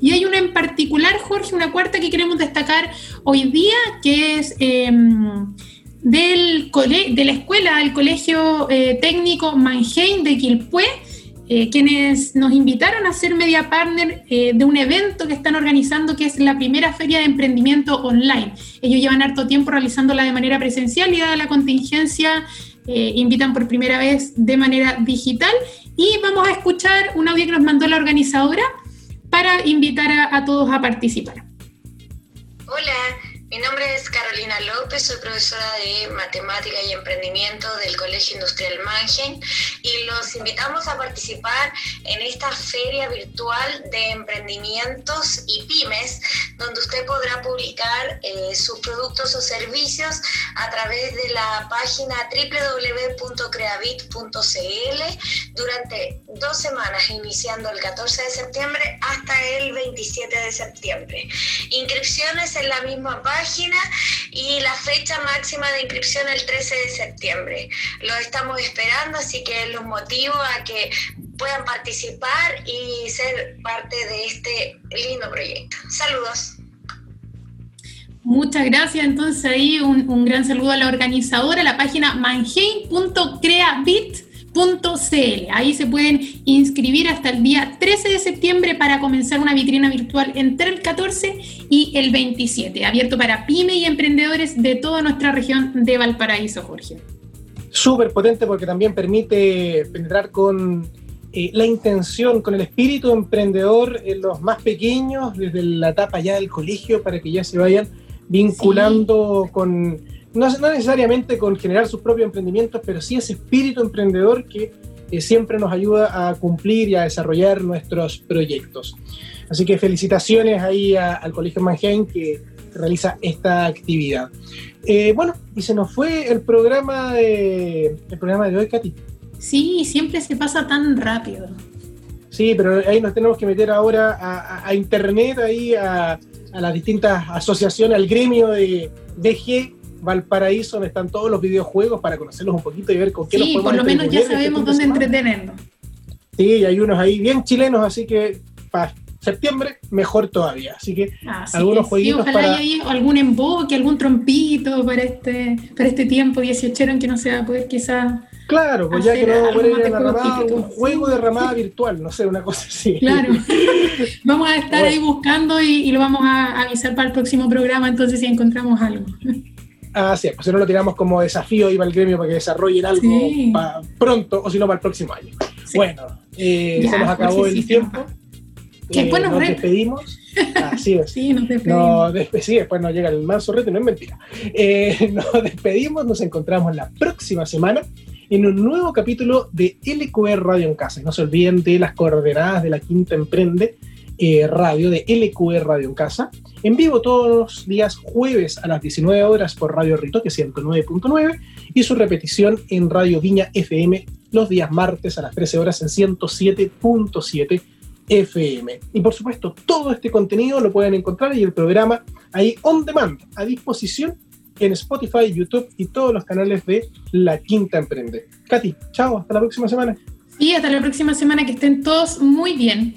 Y hay una en particular, Jorge, una cuarta que queremos destacar hoy día, que es em, del de la escuela, del Colegio eh, Técnico Mannheim de Quilpué eh, quienes nos invitaron a ser media partner eh, de un evento que están organizando que es la primera feria de emprendimiento online. Ellos llevan harto tiempo realizándola de manera presencial y dada la contingencia eh, invitan por primera vez de manera digital y vamos a escuchar un audio que nos mandó la organizadora para invitar a todos a participar. Hola, mi nombre es Carolina López, soy profesora de Matemática y Emprendimiento del Colegio Industrial Mannheim y los invitamos a participar en esta feria virtual de emprendimientos y pymes, donde usted podrá publicar eh, sus productos o servicios a través de la página www.creavit.cl durante dos semanas, iniciando el 14 de septiembre hasta el 27 de septiembre. Inscripciones en la misma página y la fecha máxima de inscripción el 13 de septiembre. Los estamos esperando, así que los motivo a que puedan participar y ser parte de este lindo proyecto. Saludos. Muchas gracias. Entonces ahí un, un gran saludo a la organizadora, la página manheim.creabit .cl. Ahí se pueden inscribir hasta el día 13 de septiembre para comenzar una vitrina virtual entre el 14 y el 27, abierto para pyme y emprendedores de toda nuestra región de Valparaíso, Jorge. Súper potente porque también permite penetrar con eh, la intención, con el espíritu emprendedor en los más pequeños, desde la etapa ya del colegio, para que ya se vayan vinculando con no, necesariamente con generar sus propios emprendimientos, pero sí ese espíritu emprendedor que eh, siempre nos ayuda a cumplir y a desarrollar nuestros proyectos. Así que felicitaciones ahí al Colegio Mannheim que realiza esta actividad. Eh, bueno, y se nos fue el programa de, el programa de hoy, Katy. Sí, siempre se pasa tan rápido. Sí, pero ahí nos tenemos que meter ahora a, internet, ahí a, a, las distintas asociaciones, al gremio de DG Valparaíso, donde están todos los videojuegos para conocerlos un poquito y ver con qué sí, nos podemos por lo menos ya este sabemos dónde entretenernos. Sí, hay unos ahí bien chilenos, así que para septiembre mejor todavía. Así que algunos jueguitos sí, ojalá haya algún emboque, algún trompito para este, para este tiempo 18 en que no se va a poder quizás Claro, pues ya que no vamos a poder un juego de ramada virtual, no sé, una cosa así. Claro. (laughs) vamos a estar ahí buscando y, lo vamos a avisar para el próximo programa, entonces si encontramos algo. Ah, sí, pues si no lo tiramos como desafío ahí para el gremio para que desarrollen algo pronto o si no para el próximo año. Bueno, eh, se nos acabó el tiempo. Eh, nos despedimos. Así (laughs) es. sí, nos despedimos. sí, después nos llega el manso reto, no es mentira. Eh, (laughs) nos despedimos, nos encontramos la próxima semana en un nuevo capítulo de LQR Radio en Casa. Y no se olviden de las coordenadas de la Quinta Emprende eh, radio de LQR Radio en Casa, en vivo todos los días jueves a las 19 horas por Radio Ritoque 109.9 y su repetición en Radio Viña FM los días martes a las 13 horas en 107.7 FM. Y por supuesto, todo este contenido lo pueden encontrar y el programa ahí on demand, a disposición en Spotify, YouTube y todos los canales de La Quinta Emprende. Katy, chao, hasta la próxima semana. Y hasta la próxima semana, que estén todos muy bien.